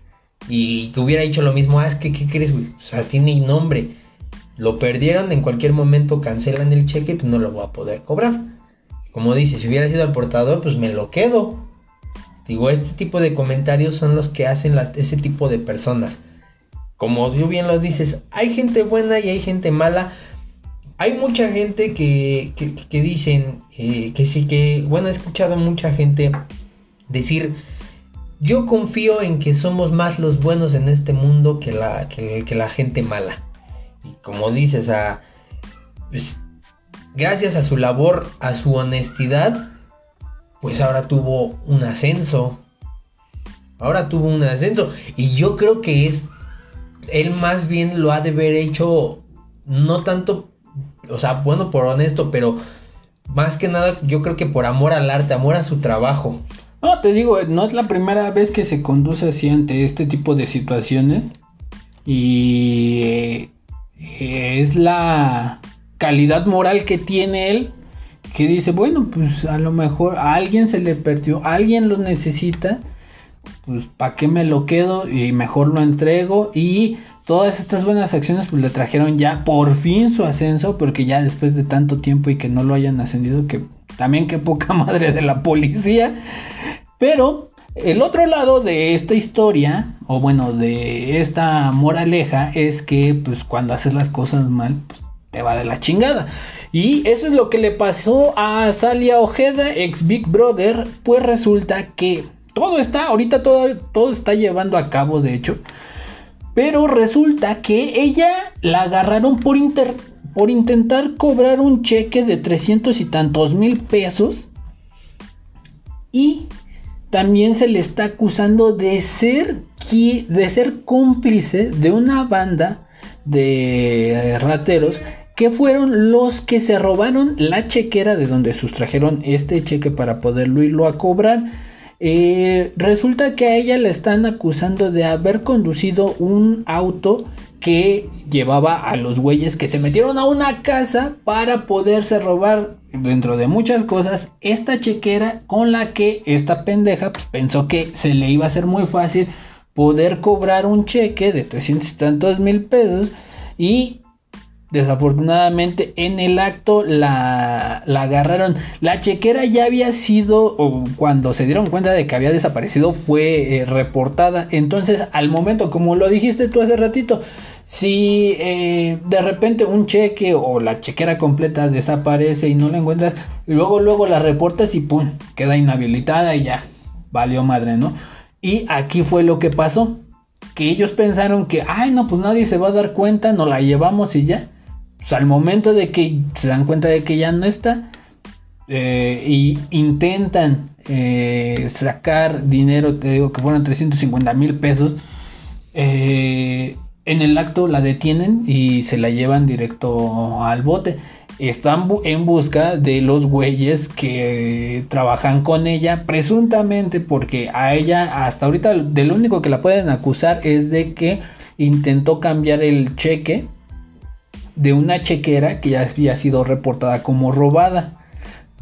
Y que hubiera dicho lo mismo, ah, es que, ¿qué crees, güey? O sea, tiene nombre lo perdieron, en cualquier momento cancelan el cheque, pues no lo voy a poder cobrar. Como dice, si hubiera sido el portador, pues me lo quedo. Digo, este tipo de comentarios son los que hacen ese tipo de personas. Como tú bien lo dices, hay gente buena y hay gente mala. Hay mucha gente que, que, dicen eh, que sí, que, bueno, he escuchado mucha gente decir, yo confío en que somos más los buenos en este mundo que la, que la gente mala. Y como dices, o sea, pues, gracias a su labor, a su honestidad, pues ahora tuvo un ascenso. Ahora tuvo un ascenso. Y yo creo que es. Él más bien lo ha de haber hecho. No tanto. O sea, bueno, por honesto, pero. Más que nada, yo creo que por amor al arte, amor a su trabajo. No, te digo, no es la primera vez que se conduce así ante este tipo de situaciones. Y es la calidad moral que tiene él que dice, bueno, pues a lo mejor a alguien se le perdió, alguien lo necesita, pues ¿para qué me lo quedo? Y mejor lo entrego y todas estas buenas acciones pues le trajeron ya por fin su ascenso, porque ya después de tanto tiempo y que no lo hayan ascendido, que también qué poca madre de la policía, pero el otro lado de esta historia, o bueno, de esta moraleja, es que pues cuando haces las cosas mal, pues, te va de la chingada. Y eso es lo que le pasó a Salia Ojeda, ex Big Brother, pues resulta que todo está, ahorita todo, todo está llevando a cabo, de hecho. Pero resulta que ella la agarraron por, por intentar cobrar un cheque de 300 y tantos mil pesos. Y también se le está acusando de ser, de ser cómplice de una banda de rateros que fueron los que se robaron la chequera de donde sustrajeron este cheque para poderlo irlo a cobrar. Eh, resulta que a ella le están acusando de haber conducido un auto que llevaba a los güeyes que se metieron a una casa para poderse robar. Dentro de muchas cosas esta chequera con la que esta pendeja pues, pensó que se le iba a hacer muy fácil poder cobrar un cheque de 300 y tantos mil pesos y desafortunadamente en el acto la, la agarraron la chequera ya había sido o cuando se dieron cuenta de que había desaparecido fue eh, reportada entonces al momento como lo dijiste tú hace ratito Si eh, de repente un cheque o la chequera completa desaparece y no la encuentras, luego luego la reportas y pum, queda inhabilitada y ya, valió madre, ¿no? Y aquí fue lo que pasó, que ellos pensaron que, ay, no, pues nadie se va a dar cuenta, nos la llevamos y ya. Pues al momento de que se dan cuenta de que ya no está, eh, y intentan eh, sacar dinero, te digo que fueron 350 mil pesos, eh, en el acto la detienen y se la llevan directo al bote. Están en busca de los güeyes que trabajan con ella, presuntamente porque a ella hasta ahorita de lo único que la pueden acusar es de que intentó cambiar el cheque de una chequera que ya había sido reportada como robada.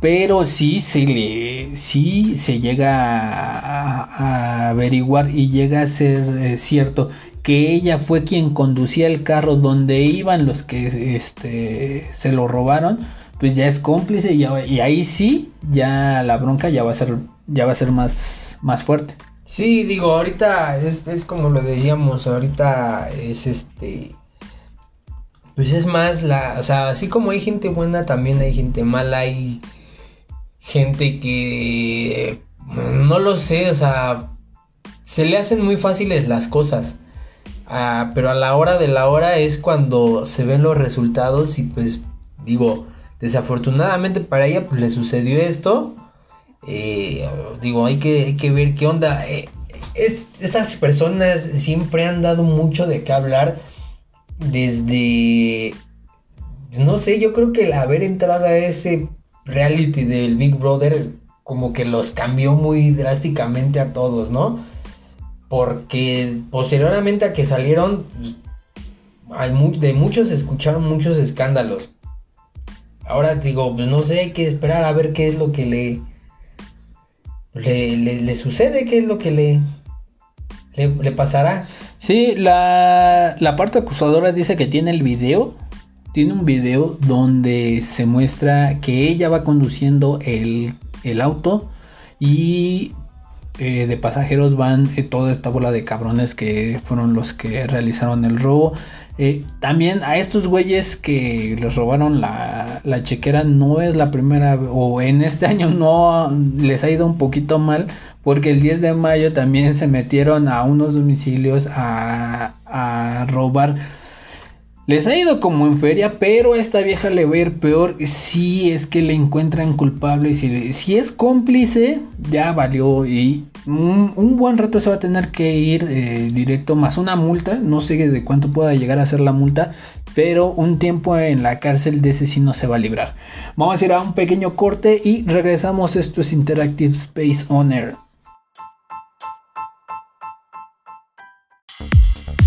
Pero sí se le, sí se llega a, averiguar y llega a ser eh, cierto que ella fue quien conducía el carro donde iban los que este, se lo robaron, pues ya es cómplice y, y, ahí sí, ya la bronca ya va a ser, ya va a ser más, más fuerte. Sí, digo, ahorita es, es como lo decíamos, ahorita es este... Pues es más la, o sea, así como hay gente buena, también hay gente mala, hay gente que no lo sé, o sea, se le hacen muy fáciles las cosas. Ah, pero a la hora de la hora es cuando se ven los resultados y pues digo, desafortunadamente para ella pues le sucedió esto. Eh, digo, hay que, hay que, ver qué onda. Eh, estas personas siempre han dado mucho de qué hablar desde, no sé, yo creo que el haber entrado a ese reality del Big Brother como que los cambió muy drásticamente a todos, ¿no? Porque posteriormente a que salieron, pues, de muchos escucharon muchos escándalos. Ahora digo, pues no sé, hay que esperar a ver qué es lo que le, le, sucede, qué es lo que le, le, pasará. Sí, la, parte acusadora dice que tiene el video. Tiene un video donde se muestra que ella va conduciendo el, el auto y eh, de pasajeros van eh, toda esta bola de cabrones que fueron los que realizaron el robo. Eh, también a estos güeyes que les robaron la, la, chequera no es la primera o en este año no les ha ido un poquito mal porque el 10 de mayo también se metieron a unos domicilios a, robar les ha ido como en feria, pero a esta vieja le va a ir peor si es que le encuentran culpable. Y si, es cómplice, ya valió. Y un, buen rato se va a tener que ir eh, directo, más una multa. No sé de cuánto pueda llegar a ser la multa, pero un tiempo en la cárcel de ese sí no se va a librar. Vamos a ir a un pequeño corte y regresamos. Esto es Interactive Space On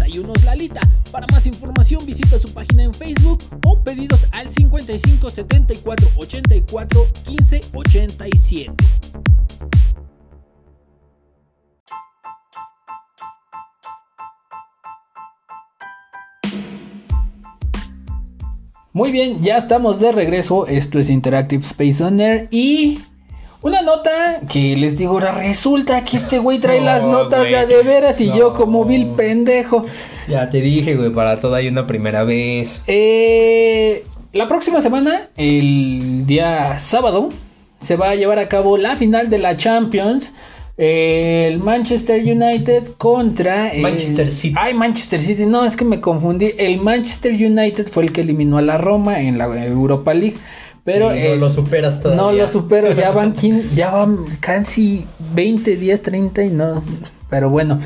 Desayunos Lalita. Para más información visita su página en Facebook o pedidos al 55 74 84 15 87. Muy bien, ya estamos de regreso. Esto es Interactive Space Owner y una nota que les digo, resulta que este güey trae las notas de, de veras y yo como vil pendejo. Ya te dije, güey, para todo hay una primera vez. Eh, la próxima semana, el día sábado, se va a llevar a cabo la final de la Champions. El Manchester United contra el... Manchester City. Ay, Manchester City. No, es que me confundí. El Manchester United fue el que eliminó a la Roma en la Europa League. Pero no lo superas todavía. No lo supero, ya van, ya van casi 20 días, 30 y no. Pero bueno.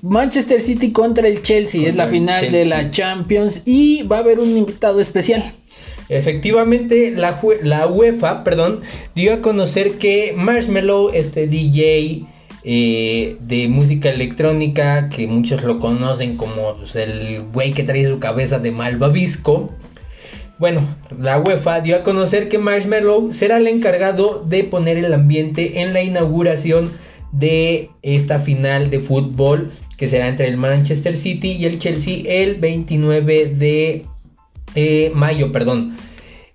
Manchester City contra el Chelsea es la final de la Champions y va a haber un invitado especial. Efectivamente, la, la UEFA, perdón, dio a conocer que Marshmallow, este DJ eh, de música electrónica, que muchos lo conocen como pues, el güey que trae su cabeza de malvavisco, bueno, la UEFA dio a conocer que Marshmallow será el encargado de poner el ambiente en la inauguración de esta final de fútbol que será entre el Manchester City y el Chelsea el 29 de eh, mayo, perdón.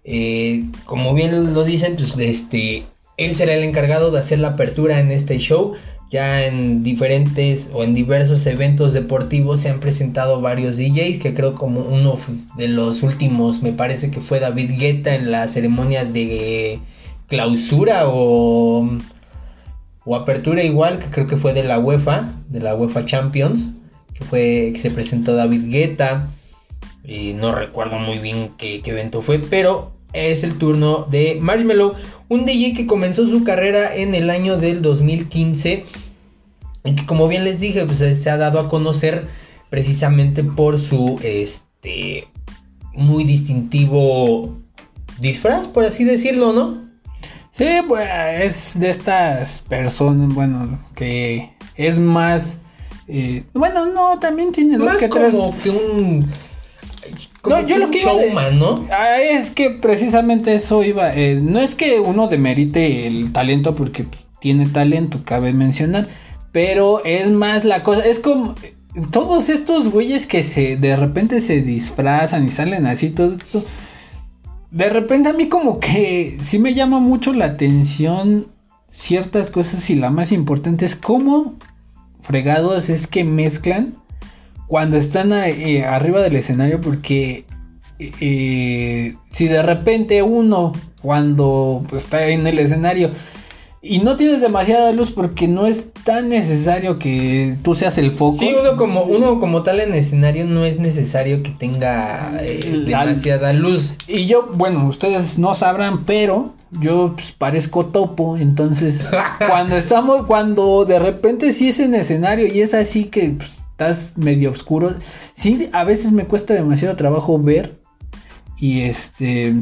Eh, como bien lo dicen, pues este, él será el encargado de hacer la apertura en este show. Ya en diferentes o en diversos eventos deportivos se han presentado varios DJs, que creo como uno de los últimos me parece que fue David Guetta en la ceremonia de clausura o, o apertura igual, que creo que fue de la UEFA, de la UEFA Champions, que fue que se presentó David Guetta. Y no recuerdo muy bien qué, evento fue, pero es el turno de Marshmello, un DJ que comenzó su carrera en el año del 2015 y que como bien les dije, pues se ha dado a conocer precisamente por su este muy distintivo disfraz, por así decirlo, ¿no? Sí, pues es de estas personas, bueno, que es más eh, bueno, no, también tiene más que como que un no, yo lo que showman, ¿no? Ah, es que precisamente eso iba. Eh, no es que uno demerite el talento porque tiene talento, cabe mencionar. Pero es más la cosa. Es como. Todos estos güeyes que se de repente se disfrazan y salen así, todo esto. De repente a mí como que sí me llama mucho la atención ciertas cosas y la más importante es cómo fregados es que mezclan cuando están eh, arriba del escenario porque eh, si de repente uno cuando está en el escenario y no tienes demasiada luz porque no es tan necesario que tú seas el foco. Sí, uno como, uno como tal en escenario no es necesario que tenga eh, demasiada luz. Y yo, bueno, ustedes no sabrán, pero yo pues, parezco topo, entonces cuando estamos, cuando de repente sí es en escenario y es así que pues, estás medio oscuro. Sí, a veces me cuesta demasiado trabajo ver. Y este.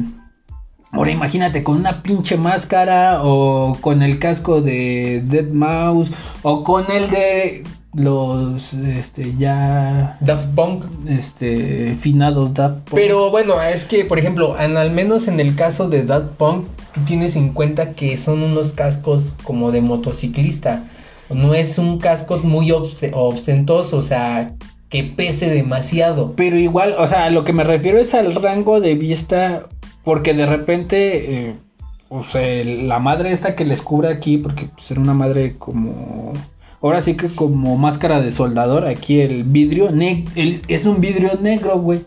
Ahora imagínate con una pinche máscara o con el casco de Dead Mouse o con el de los este ya Daft Punk este finados Daft Punk. Pero bueno, es que por ejemplo, al menos en el caso de Daft Punk tienes en cuenta que son unos cascos como de motociclista no es un casco muy ostentoso, o sea, que pese demasiado. Pero igual, o sea, lo que me refiero es al rango de vista, porque de repente, eh, o sea, la madre esta que les cubre aquí, porque pues, era una madre como... Ahora sí que como máscara de soldador, aquí el vidrio, es un vidrio negro, güey.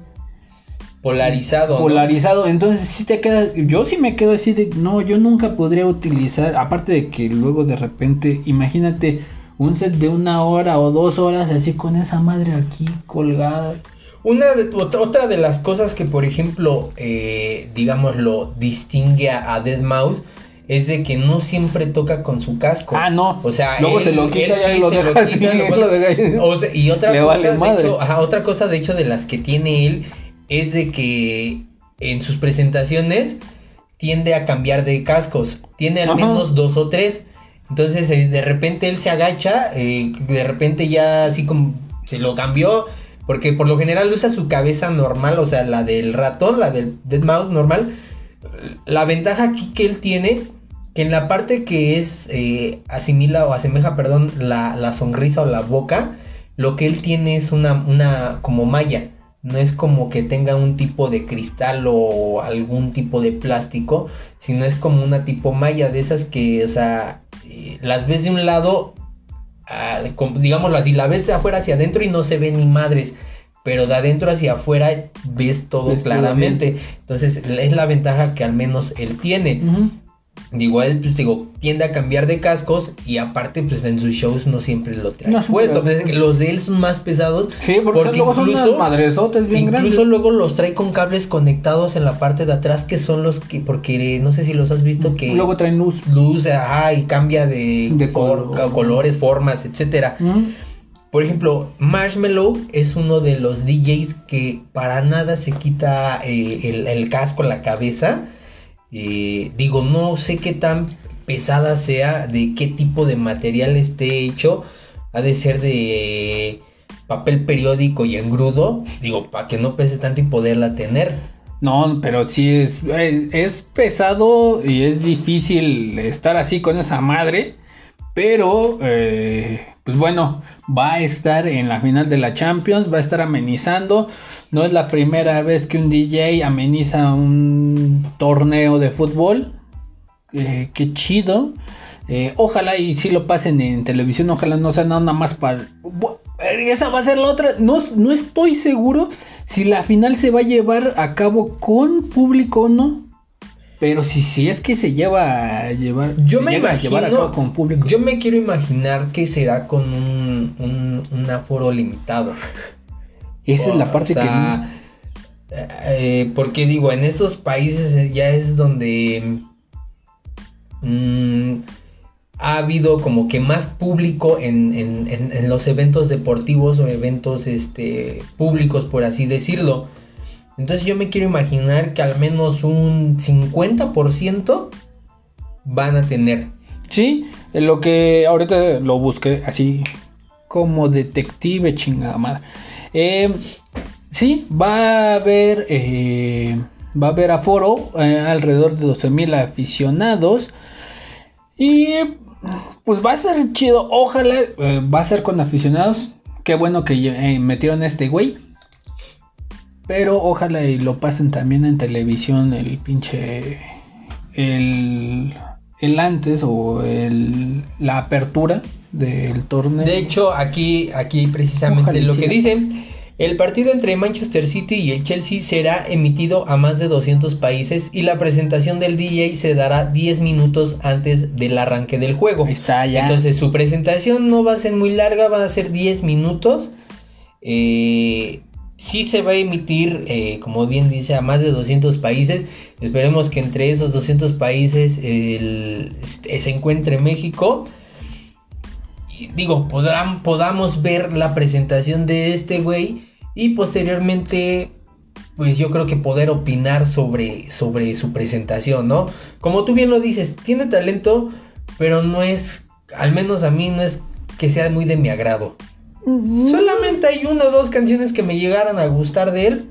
Polarizado. Polarizado. Entonces si te quedas. Yo sí me quedo así de. No, yo nunca podría utilizar. Aparte de que luego de repente. Imagínate un set de una hora o dos horas así con esa madre aquí colgada. Una otra, de las cosas que, por ejemplo, eh, digámoslo, distingue a, Dead Mouse es de que no siempre toca con su casco. Ah, no. O sea, luego se lo quita, y lo deja y otra cosa, otra cosa de hecho de las que tiene él es de que en sus presentaciones tiende a cambiar de cascos. Tiene al menos dos o tres. Entonces eh, de repente él se agacha, eh, de repente ya así como se lo cambió. Porque por lo general usa su cabeza normal, o sea, la del ratón, la del Dead Mouse normal. La ventaja aquí que él tiene, que en la parte que es eh, asimila o asemeja, perdón, la, la, sonrisa o la boca, lo que él tiene es una, una como malla no es como que tenga un tipo de cristal o algún tipo de plástico, sino es como una tipo malla de esas que, o sea, eh, las ves de un lado, ah, digámoslo así, la ves de afuera hacia adentro y no se ve ni madres, pero de adentro hacia afuera ves todo claramente. Entonces es la ventaja que al menos él tiene. Digo, él, pues digo, tiende a cambiar de cascos y aparte, pues en sus shows no siempre lo trae puesto. Pues, los de él son más pesados. Sí, porque, luego incluso, son bien Incluso luego los trae con cables conectados en la parte de atrás que son los que, porque no sé si los has visto que... Luego traen luz. Luz, ajá, y cambia de, colores, formas, etcétera. Por ejemplo, Marshmallow es uno de los DJs que para nada se quita eh, el, el casco, la cabeza eh, digo, no sé qué tan pesada sea, de qué tipo de material esté hecho. Ha de ser de papel periódico y engrudo. Digo, para que no pese tanto y poderla tener. No, pero sí es, es, es pesado y es difícil estar así con esa madre. Pero, eh, pues bueno, va a estar en la final de la Champions, va a estar amenizando. No es la primera vez que un DJ ameniza un torneo de fútbol. Eh, qué chido. Eh, ojalá y si lo pasen en televisión, ojalá no sea nada más para... Esa va a ser la otra. No, no estoy seguro si la final se va a llevar a cabo con público o no. Pero si, si es que se lleva a llevar, yo me a imagino, llevar a cabo con público. yo me quiero imaginar que será con un, un, un aforo limitado. Esa es la O parte sea, eh, porque digo, en estos países ya es donde mm, ha habido como que más público en, en- en- en los eventos deportivos o eventos este, públicos, por así decirlo. Entonces yo me quiero imaginar que al menos un 50% van a tener. sí, en lo que ahorita lo busqué así como detective chingada madre. Eh, sí, va a haber eh, va a haber aforo eh, alrededor de 12 mil aficionados y pues va a ser chido. Ojalá eh, va a ser con aficionados. Qué bueno que eh, metieron este güey. Pero ojalá y lo pasen también en televisión el pinche. El, el antes o el, la apertura del torneo. De hecho, aquí, aquí precisamente Ojalá lo que dice, el partido entre Manchester City y el Chelsea será emitido a más de 200 países y la presentación del DJ se dará 10 minutos antes del arranque del juego. Ahí está ya. Entonces su presentación no va a ser muy larga, va a ser 10 minutos. Eh, sí se va a emitir, eh, como bien dice, a más de 200 países. Esperemos que entre esos 200 países este, se encuentre México. Y digo, podamos ver la presentación de este güey y posteriormente, pues yo creo que poder opinar sobre, sobre su presentación, ¿no? Como tú bien lo dices, tiene talento, pero no es, al menos a mí no es que sea muy de mi agrado. Solamente hay una o dos canciones que me llegaron a gustar de él,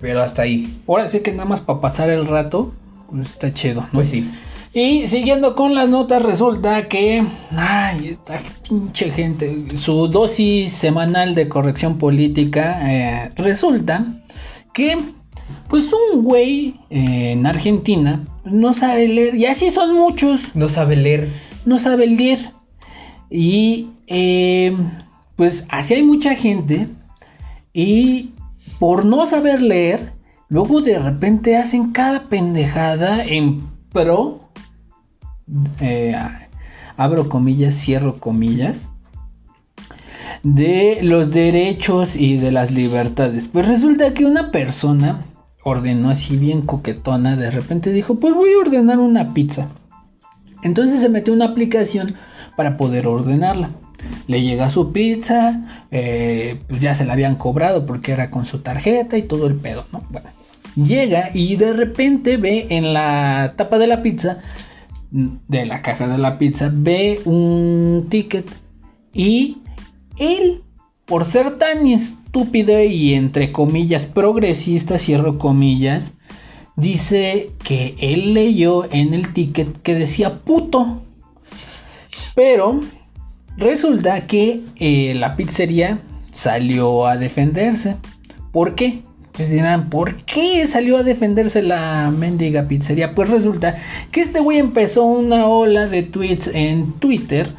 pero hasta ahí. Ahora sí que nada más para pasar el rato, pues está chido, ¿no? Pues sí. Y siguiendo con las notas, resulta que. Ay, esta pinche gente. Su dosis semanal de corrección política. eh, resulta que. Pues un güey eh, en Argentina no sabe leer. Y así son muchos. No sabe leer. No sabe leer. Y. eh, pues así hay mucha gente. Y por no saber leer. Luego de repente hacen cada pendejada en pro eh, abro comillas, cierro comillas, de los derechos y de las libertades. Pues resulta que una persona ordenó así bien coquetona, de repente dijo, pues voy a ordenar una pizza. Entonces se metió una aplicación para poder ordenarla. Le llega su pizza, eh, pues ya se la habían cobrado porque era con su tarjeta y todo el pedo, ¿no? Bueno, llega y de repente ve en la tapa de la pizza de la caja de la pizza ve un ticket y él por ser tan estúpido y entre comillas progresista cierro comillas dice que él leyó en el ticket que decía puto pero resulta que eh, la pizzería salió a defenderse ¿por qué? Ustedes dirán, ¿por qué salió a defenderse la mendiga pizzería? Pues resulta que este güey empezó una ola de tweets en Twitter,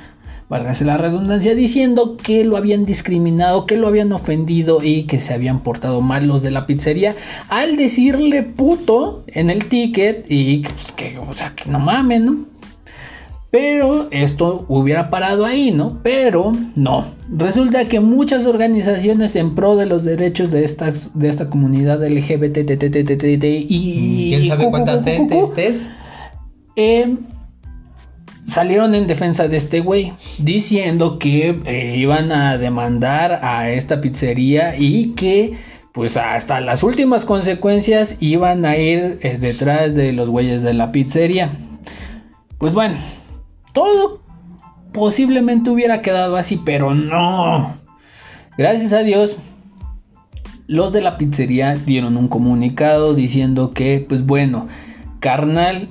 válgase la redundancia, diciendo que lo habían discriminado, que lo habían ofendido y que se habían portado mal los de la pizzería al decirle puto en el ticket y pues, que, o sea, que no mamen, ¿no? Pero esto hubiera parado ahí, ¿no? Pero no. Resulta que muchas organizaciones en pro de los derechos de esta, de esta comunidad LGBT y ¿Quién sabe cuántas cu- cu- cu- cu- gentes? eh, salieron en defensa de este güey, diciendo que eh, iban a demandar a esta pizzería y que pues hasta las últimas consecuencias iban a ir eh, detrás de los güeyes de la pizzería. Pues bueno, todo posiblemente hubiera quedado así, pero no. Gracias a Dios, los de la pizzería dieron un comunicado diciendo que, pues bueno, carnal,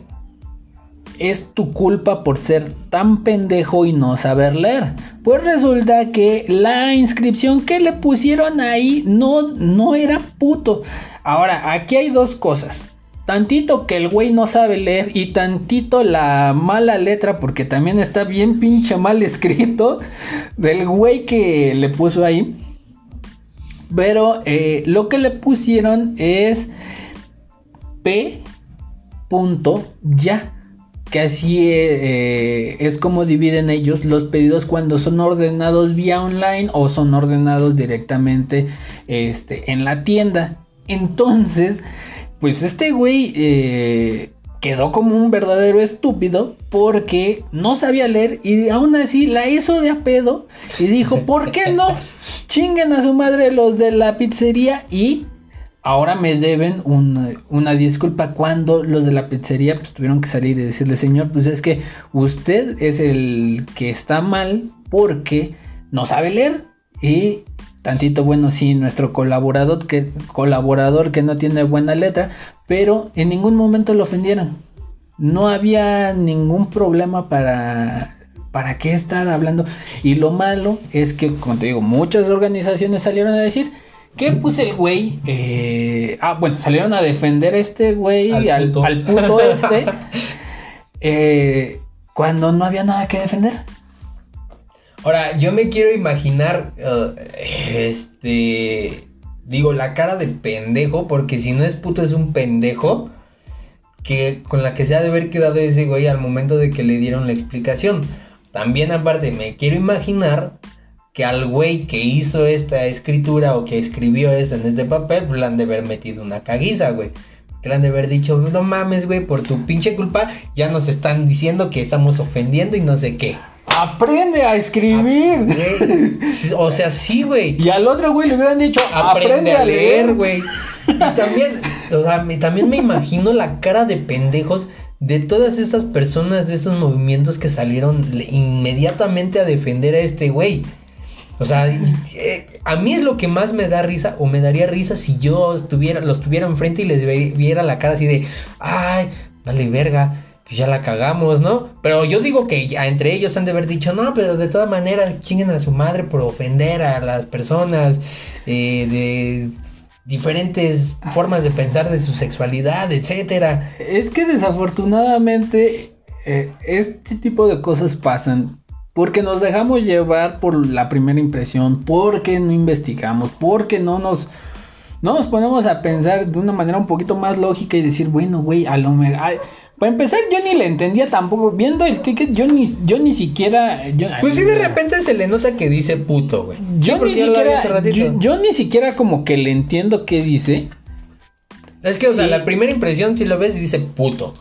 es tu culpa por ser tan pendejo y no saber leer. Pues resulta que la inscripción que le pusieron ahí no, no era puto. Ahora, aquí hay dos cosas. Tantito que el güey no sabe leer y tantito la mala letra, porque también está bien pinche mal escrito, del güey que le puso ahí. Pero eh, lo que le pusieron es P. ya que así eh, es como dividen ellos los pedidos cuando son ordenados vía online o son ordenados directamente este, en la tienda. Entonces, pues este güey eh, quedó como un verdadero estúpido porque no sabía leer y aún así la hizo de a pedo y dijo, ¿por qué no? Chinguen a su madre los de la pizzería y ahora me deben una, disculpa cuando los de la pizzería pues tuvieron que salir y decirle, señor, pues es que usted es el que está mal porque no sabe leer y tantito bueno sí nuestro colaborador que colaborador que no tiene buena letra, pero en ningún momento lo ofendieron. No había ningún problema para ¿Para qué estar hablando? Y lo malo es que, como te digo, muchas organizaciones salieron a decir, que pues el güey, eh, ah, bueno, salieron a defender a este güey, al, puto este, eh, cuando no había nada que defender. Ahora, yo me quiero imaginar, uh, este, digo, la cara de pendejo, porque si no es puto es un pendejo, que con la que se ha de haber quedado ese güey al momento de que le dieron la explicación. También aparte, me quiero imaginar que al güey que hizo esta escritura o que escribió eso en este papel, pues le han de haber metido una caguiza, güey. Que le han de haber dicho, no mames, güey, por tu pinche culpa ya nos están diciendo que estamos ofendiendo y no sé qué. Aprende a escribir. o sea, sí, güey. Y al otro güey le hubieran dicho, aprende, a leer, güey. Y también, o sea, también me imagino la cara de pendejos de todas estas personas de estos movimientos que salieron inmediatamente a defender a este güey. O sea, eh, a mí es lo que más me da risa o me daría risa si yo estuviera, los tuviera enfrente y les viera la cara así de, ay, vale verga, pues ya la cagamos, ¿no? Pero yo digo que entre ellos han de haber dicho, no, pero de todas maneras chinguen a su madre por ofender a las personas eh, de diferentes formas de pensar de su sexualidad, etcétera. Es que desafortunadamente eh, este tipo de cosas pasan porque nos dejamos llevar por la primera impresión, porque no investigamos, porque no nos, no nos ponemos a pensar de una manera un poquito más lógica y decir, bueno, güey, a lo mejor... Para empezar, yo ni le entendía tampoco. Viendo el ticket, yo ni, yo ni siquiera. pues sí, de repente se le nota que dice puto, güey. Yo ni siquiera. Yo, ni siquiera como que le entiendo qué dice. Es que, o sea, la primera impresión, si lo ves, dice puto.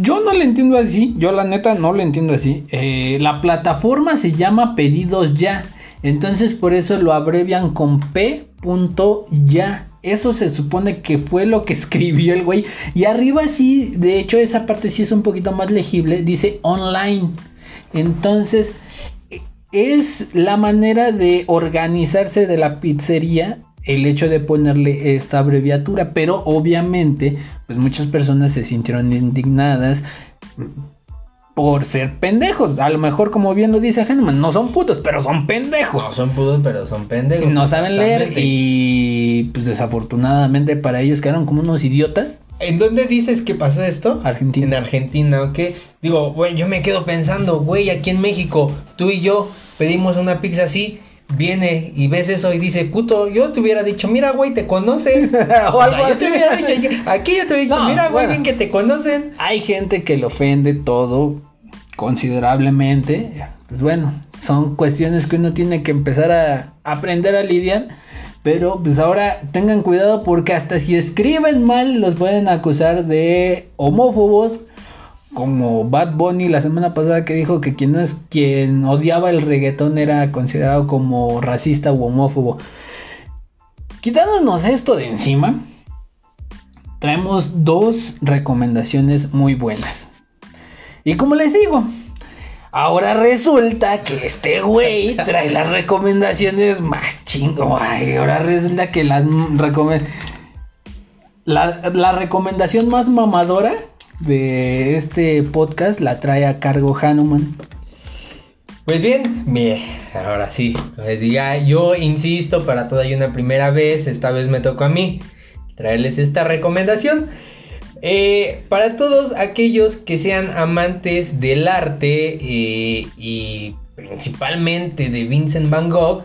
Yo no le entiendo así, yo la neta no le entiendo así. Eh, la plataforma se llama Pedidos Ya, entonces por eso lo abrevian con P.ya. Eso se supone que fue lo que escribió el güey. Y arriba sí, de hecho esa parte sí es un poquito más legible, dice online. Entonces es la manera de organizarse de la pizzería el hecho de ponerle esta abreviatura, pero obviamente pues muchas personas se sintieron indignadas por ser pendejos. A lo mejor, como bien lo dice Henneman, no son putos, pero son pendejos. No son putos, pero son pendejos. No saben leer y pues desafortunadamente para ellos quedaron como unos idiotas. ¿En dónde dices que pasó esto? Argentina. En Argentina, ok. Digo, güey, yo me quedo pensando, güey, aquí en México, tú y yo pedimos una pizza así viene y ves eso y dice, puto, yo te hubiera dicho, mira, güey, te conocen. o algo así. aquí yo te hubiera dicho, mira, güey, bien que te conocen. Hay gente que le ofende todo considerablemente. Pues bueno, son cuestiones que uno tiene que empezar a aprender a lidiar. Pero pues ahora tengan cuidado porque hasta si escriben mal los pueden acusar de homófobos, como Bad Bunny la semana pasada que dijo que quien no es quien odiaba el reggaetón era considerado como racista u homófobo. Quitándonos esto de encima, traemos dos recomendaciones muy buenas. Y como les digo, Ahora resulta que este güey trae las recomendaciones más chingo. Ay, ahora resulta que las la, recomendación más mamadora de este podcast la trae a cargo Hanuman. Pues bien, bien, ahora sí, diga, yo insisto para toda una primera vez, esta vez me tocó a mí traerles esta recomendación. Eh, para todos aquellos que sean amantes del arte eh, y principalmente de Vincent Van Gogh,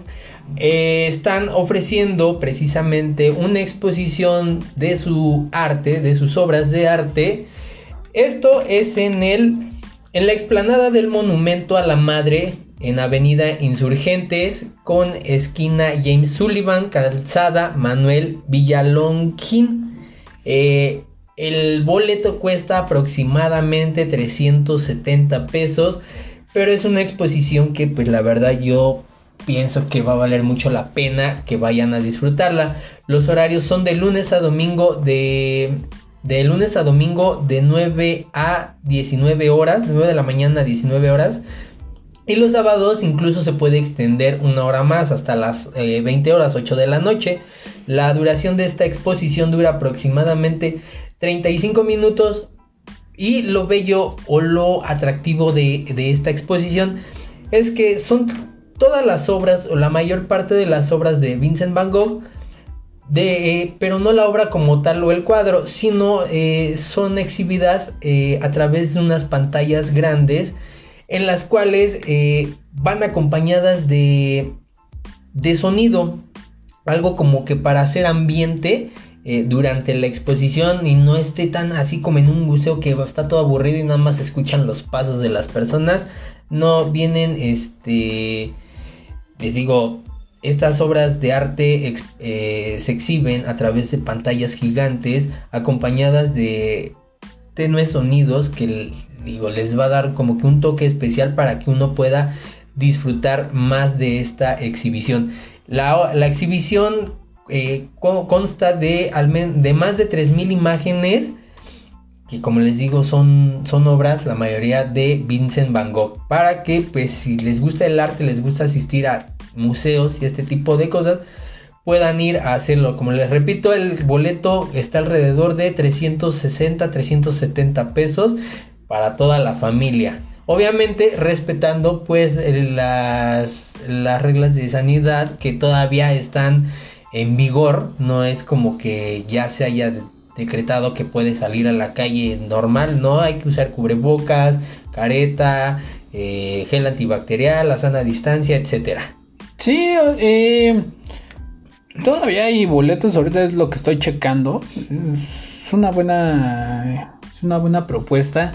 eh, están ofreciendo precisamente una exposición de su arte, de sus obras de arte. Esto es en el en la explanada del Monumento a la Madre en Avenida Insurgentes con esquina James Sullivan, calzada Manuel Villalongín. El boleto cuesta aproximadamente 370 pesos, pero es una exposición que pues la verdad yo pienso que va a valer mucho la pena que vayan a disfrutarla. Los horarios son de lunes a domingo de lunes a domingo de 9 a 19 horas, de 9 de la mañana a 19 horas. Y los sábados incluso se puede extender una hora más hasta las 20 eh, horas 8 de la noche. La duración de esta exposición dura aproximadamente 35 minutos. Y lo bello o lo atractivo de, de esta exposición es que son todas las obras o la mayor parte de las obras de Vincent Van Gogh de, pero no la obra como tal o el cuadro, sino eh, son exhibidas eh, a través de unas pantallas grandes en las cuales eh, van acompañadas de, de sonido, algo como que para hacer ambiente durante la exposición y no esté tan así como en un museo que está todo aburrido y nada más escuchan los pasos de las personas, no vienen este les digo estas obras de arte eh, se exhiben a través de pantallas gigantes acompañadas de tenues sonidos que digo les va a dar como que un toque especial para que uno pueda disfrutar más de esta exhibición. La, exhibición eh, consta de, de más de 3.000 imágenes que como les digo son, son obras la mayoría de Vincent Van Gogh para que pues si les gusta el arte les gusta asistir a museos y este tipo de cosas puedan ir a hacerlo. Como les repito, el boleto está alrededor de 360, 370 pesos para toda la familia. Obviamente respetando pues las, las reglas de sanidad que todavía están en vigor. No es como que ya se haya decretado que puede salir a la calle normal. No, hay que usar cubrebocas, careta, eh, gel antibacterial, la sana distancia, etcétera. Sí, eh, todavía hay boletos, ahorita es lo que estoy checando. Es una buena, es una buena propuesta.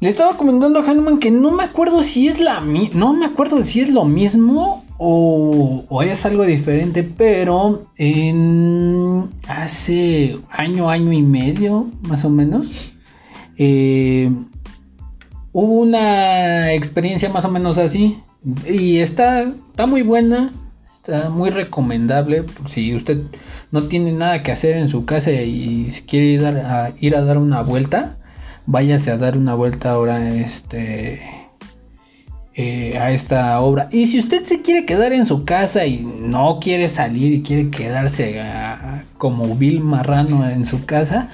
Le estaba comentando a Hanuman que no me acuerdo si es la no me acuerdo si es lo mismo o, o es algo diferente, pero en hace año, año y medio, más o menos, eh, hubo una experiencia más o menos así. Y está, está muy buena, está muy recomendable. Si usted no tiene nada que hacer en su casa y quiere ir a, ir a dar una vuelta, váyase a dar una vuelta ahora este, eh, a esta obra. Y si usted se quiere quedar en su casa y no quiere salir y quiere quedarse como Bill Marrano en su casa,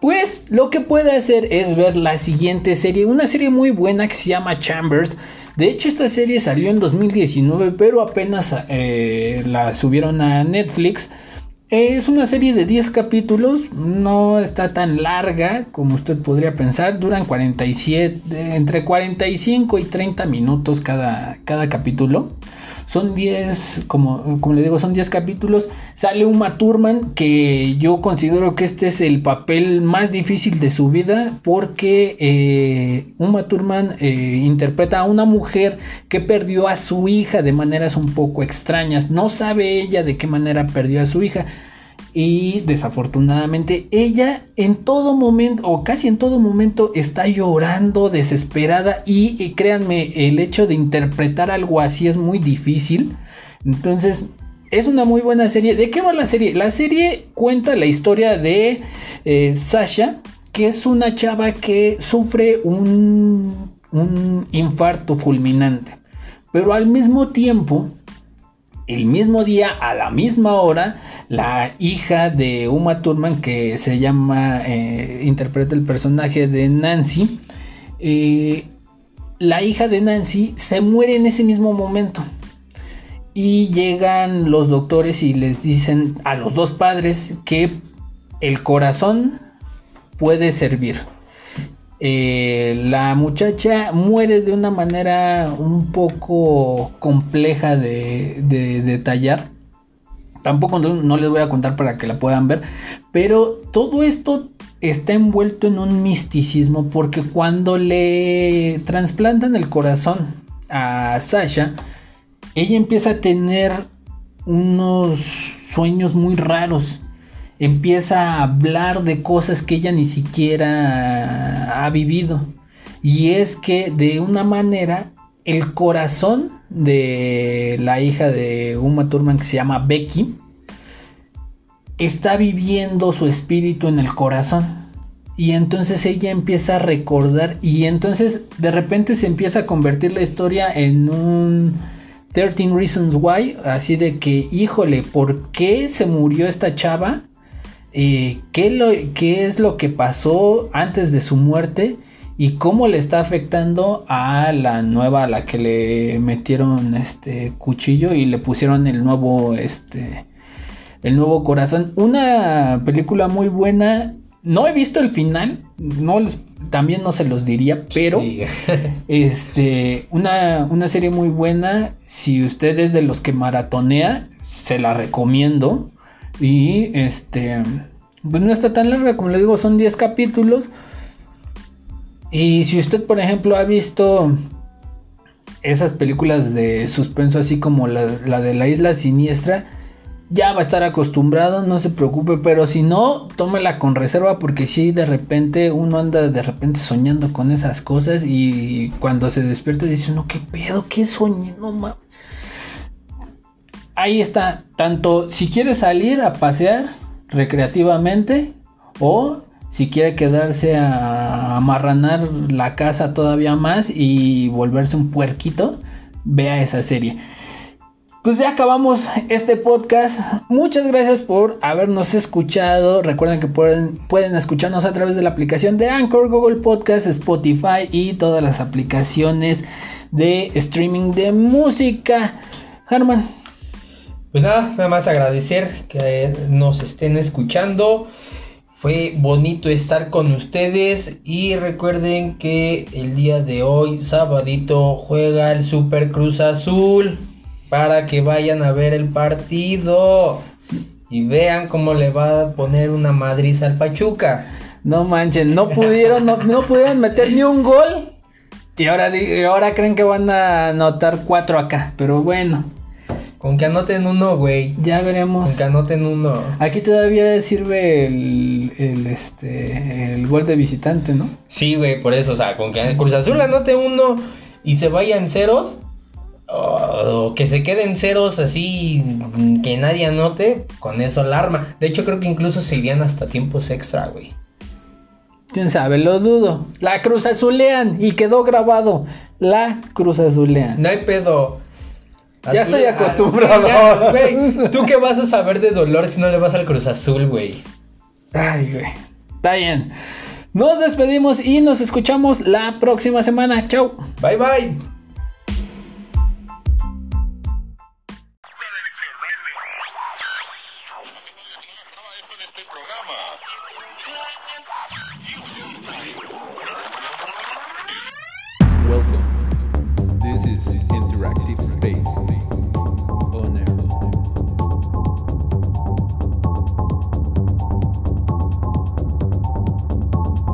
pues lo que puede hacer es ver la siguiente serie, una serie muy buena que se llama Chambers. De hecho, esta serie salió en 2019, pero apenas eh, la subieron a Netflix. Es una serie de 10 capítulos, no está tan larga como usted podría pensar, duran 47, entre 45 y 30 minutos cada capítulo. Son 10, como, como le digo, son 10 capítulos. Sale Uma Thurman, que yo considero que este es el papel más difícil de su vida, porque eh, Uma Thurman eh, interpreta a una mujer que perdió a su hija de maneras un poco extrañas. No sabe ella de qué manera perdió a su hija. Y desafortunadamente ella en todo momento o casi en todo momento está llorando desesperada y, créanme el hecho de interpretar algo así es muy difícil. Entonces es una muy buena serie. ¿De qué va la serie? La serie cuenta la historia de eh, Sasha que es una chava que sufre un un infarto fulminante. Pero al mismo tiempo, el mismo día, a la misma hora, la hija de Uma Thurman, que se llama, eh, interpreta el personaje de Nancy, eh, la hija de Nancy se muere en ese mismo momento. Y llegan los doctores y les dicen a los dos padres que el corazón puede servir. Eh, la muchacha muere de una manera un poco compleja de, detallar. Tampoco no, les voy a contar para que la puedan ver. Pero todo esto está envuelto en un misticismo porque cuando le trasplantan el corazón a Sasha, ella empieza a tener unos sueños muy raros empieza a hablar de cosas que ella ni siquiera ha vivido. Y es que de una manera el corazón de la hija de Uma Thurman que se llama Becky está viviendo su espíritu en el corazón. Y entonces ella empieza a recordar y entonces de repente se empieza a convertir la historia en un 13 Reasons Why, así de que, híjole, ¿por qué se murió esta chava? Eh, ¿qué, lo, qué es lo que pasó antes de su muerte y cómo le está afectando a la nueva a la que le metieron este cuchillo y le pusieron el nuevo este el nuevo corazón. Una película muy buena. No he visto el final no también no se los diría pero este una, una serie muy buena. Si usted es de los que maratonea se la recomiendo y este, pues no está tan larga, como le digo, son 10 capítulos. Y si usted, por ejemplo, ha visto esas películas de suspenso, así como la, de la isla siniestra, ya va a estar acostumbrado, no se preocupe, pero si no, tómela con reserva porque si de repente uno anda de repente soñando con esas cosas y cuando se despierta dice, no, qué pedo, qué sueño, no mames ahí está, tanto si quiere salir a pasear recreativamente o si quiere quedarse a amarranar la casa todavía más y volverse un puerquito, vea esa serie. Pues ya acabamos este podcast. Muchas gracias por habernos escuchado. Recuerden que pueden, escucharnos a través de la aplicación de Anchor, Google Podcast, Spotify y todas las aplicaciones de streaming de música. Herman, pues nada, nada más agradecer que nos estén escuchando. Fue bonito estar con ustedes y recuerden que el día de hoy, sabadito, juega el Super Cruz Azul para que vayan a ver el partido y vean cómo le va a poner una madriz al Pachuca. No manchen, no pudieron, no, pudieron meter ni un gol y ahora, y ahora creen que van a anotar cuatro acá, pero bueno. Con que anoten uno, güey. Ya veremos. Con que anoten uno. Aquí todavía sirve el, el, este, el gol de visitante, ¿no? Sí, güey, por eso. O sea, con que Cruz Azul anote uno y se vayan ceros. O que se queden ceros así, que nadie anote, con eso alarma. De hecho, creo que incluso se irían hasta tiempos extra, güey. Quién sabe, lo dudo. La Cruz Azulean y quedó grabado. La Cruz Azulean. No hay pedo. Ya estoy acostumbrado. ¿Tú qué vas a saber de dolor si no le vas al Cruz Azul, güey? Ay, güey. Está bien. Nos despedimos y nos escuchamos la próxima semana. Chau. Bye, bye.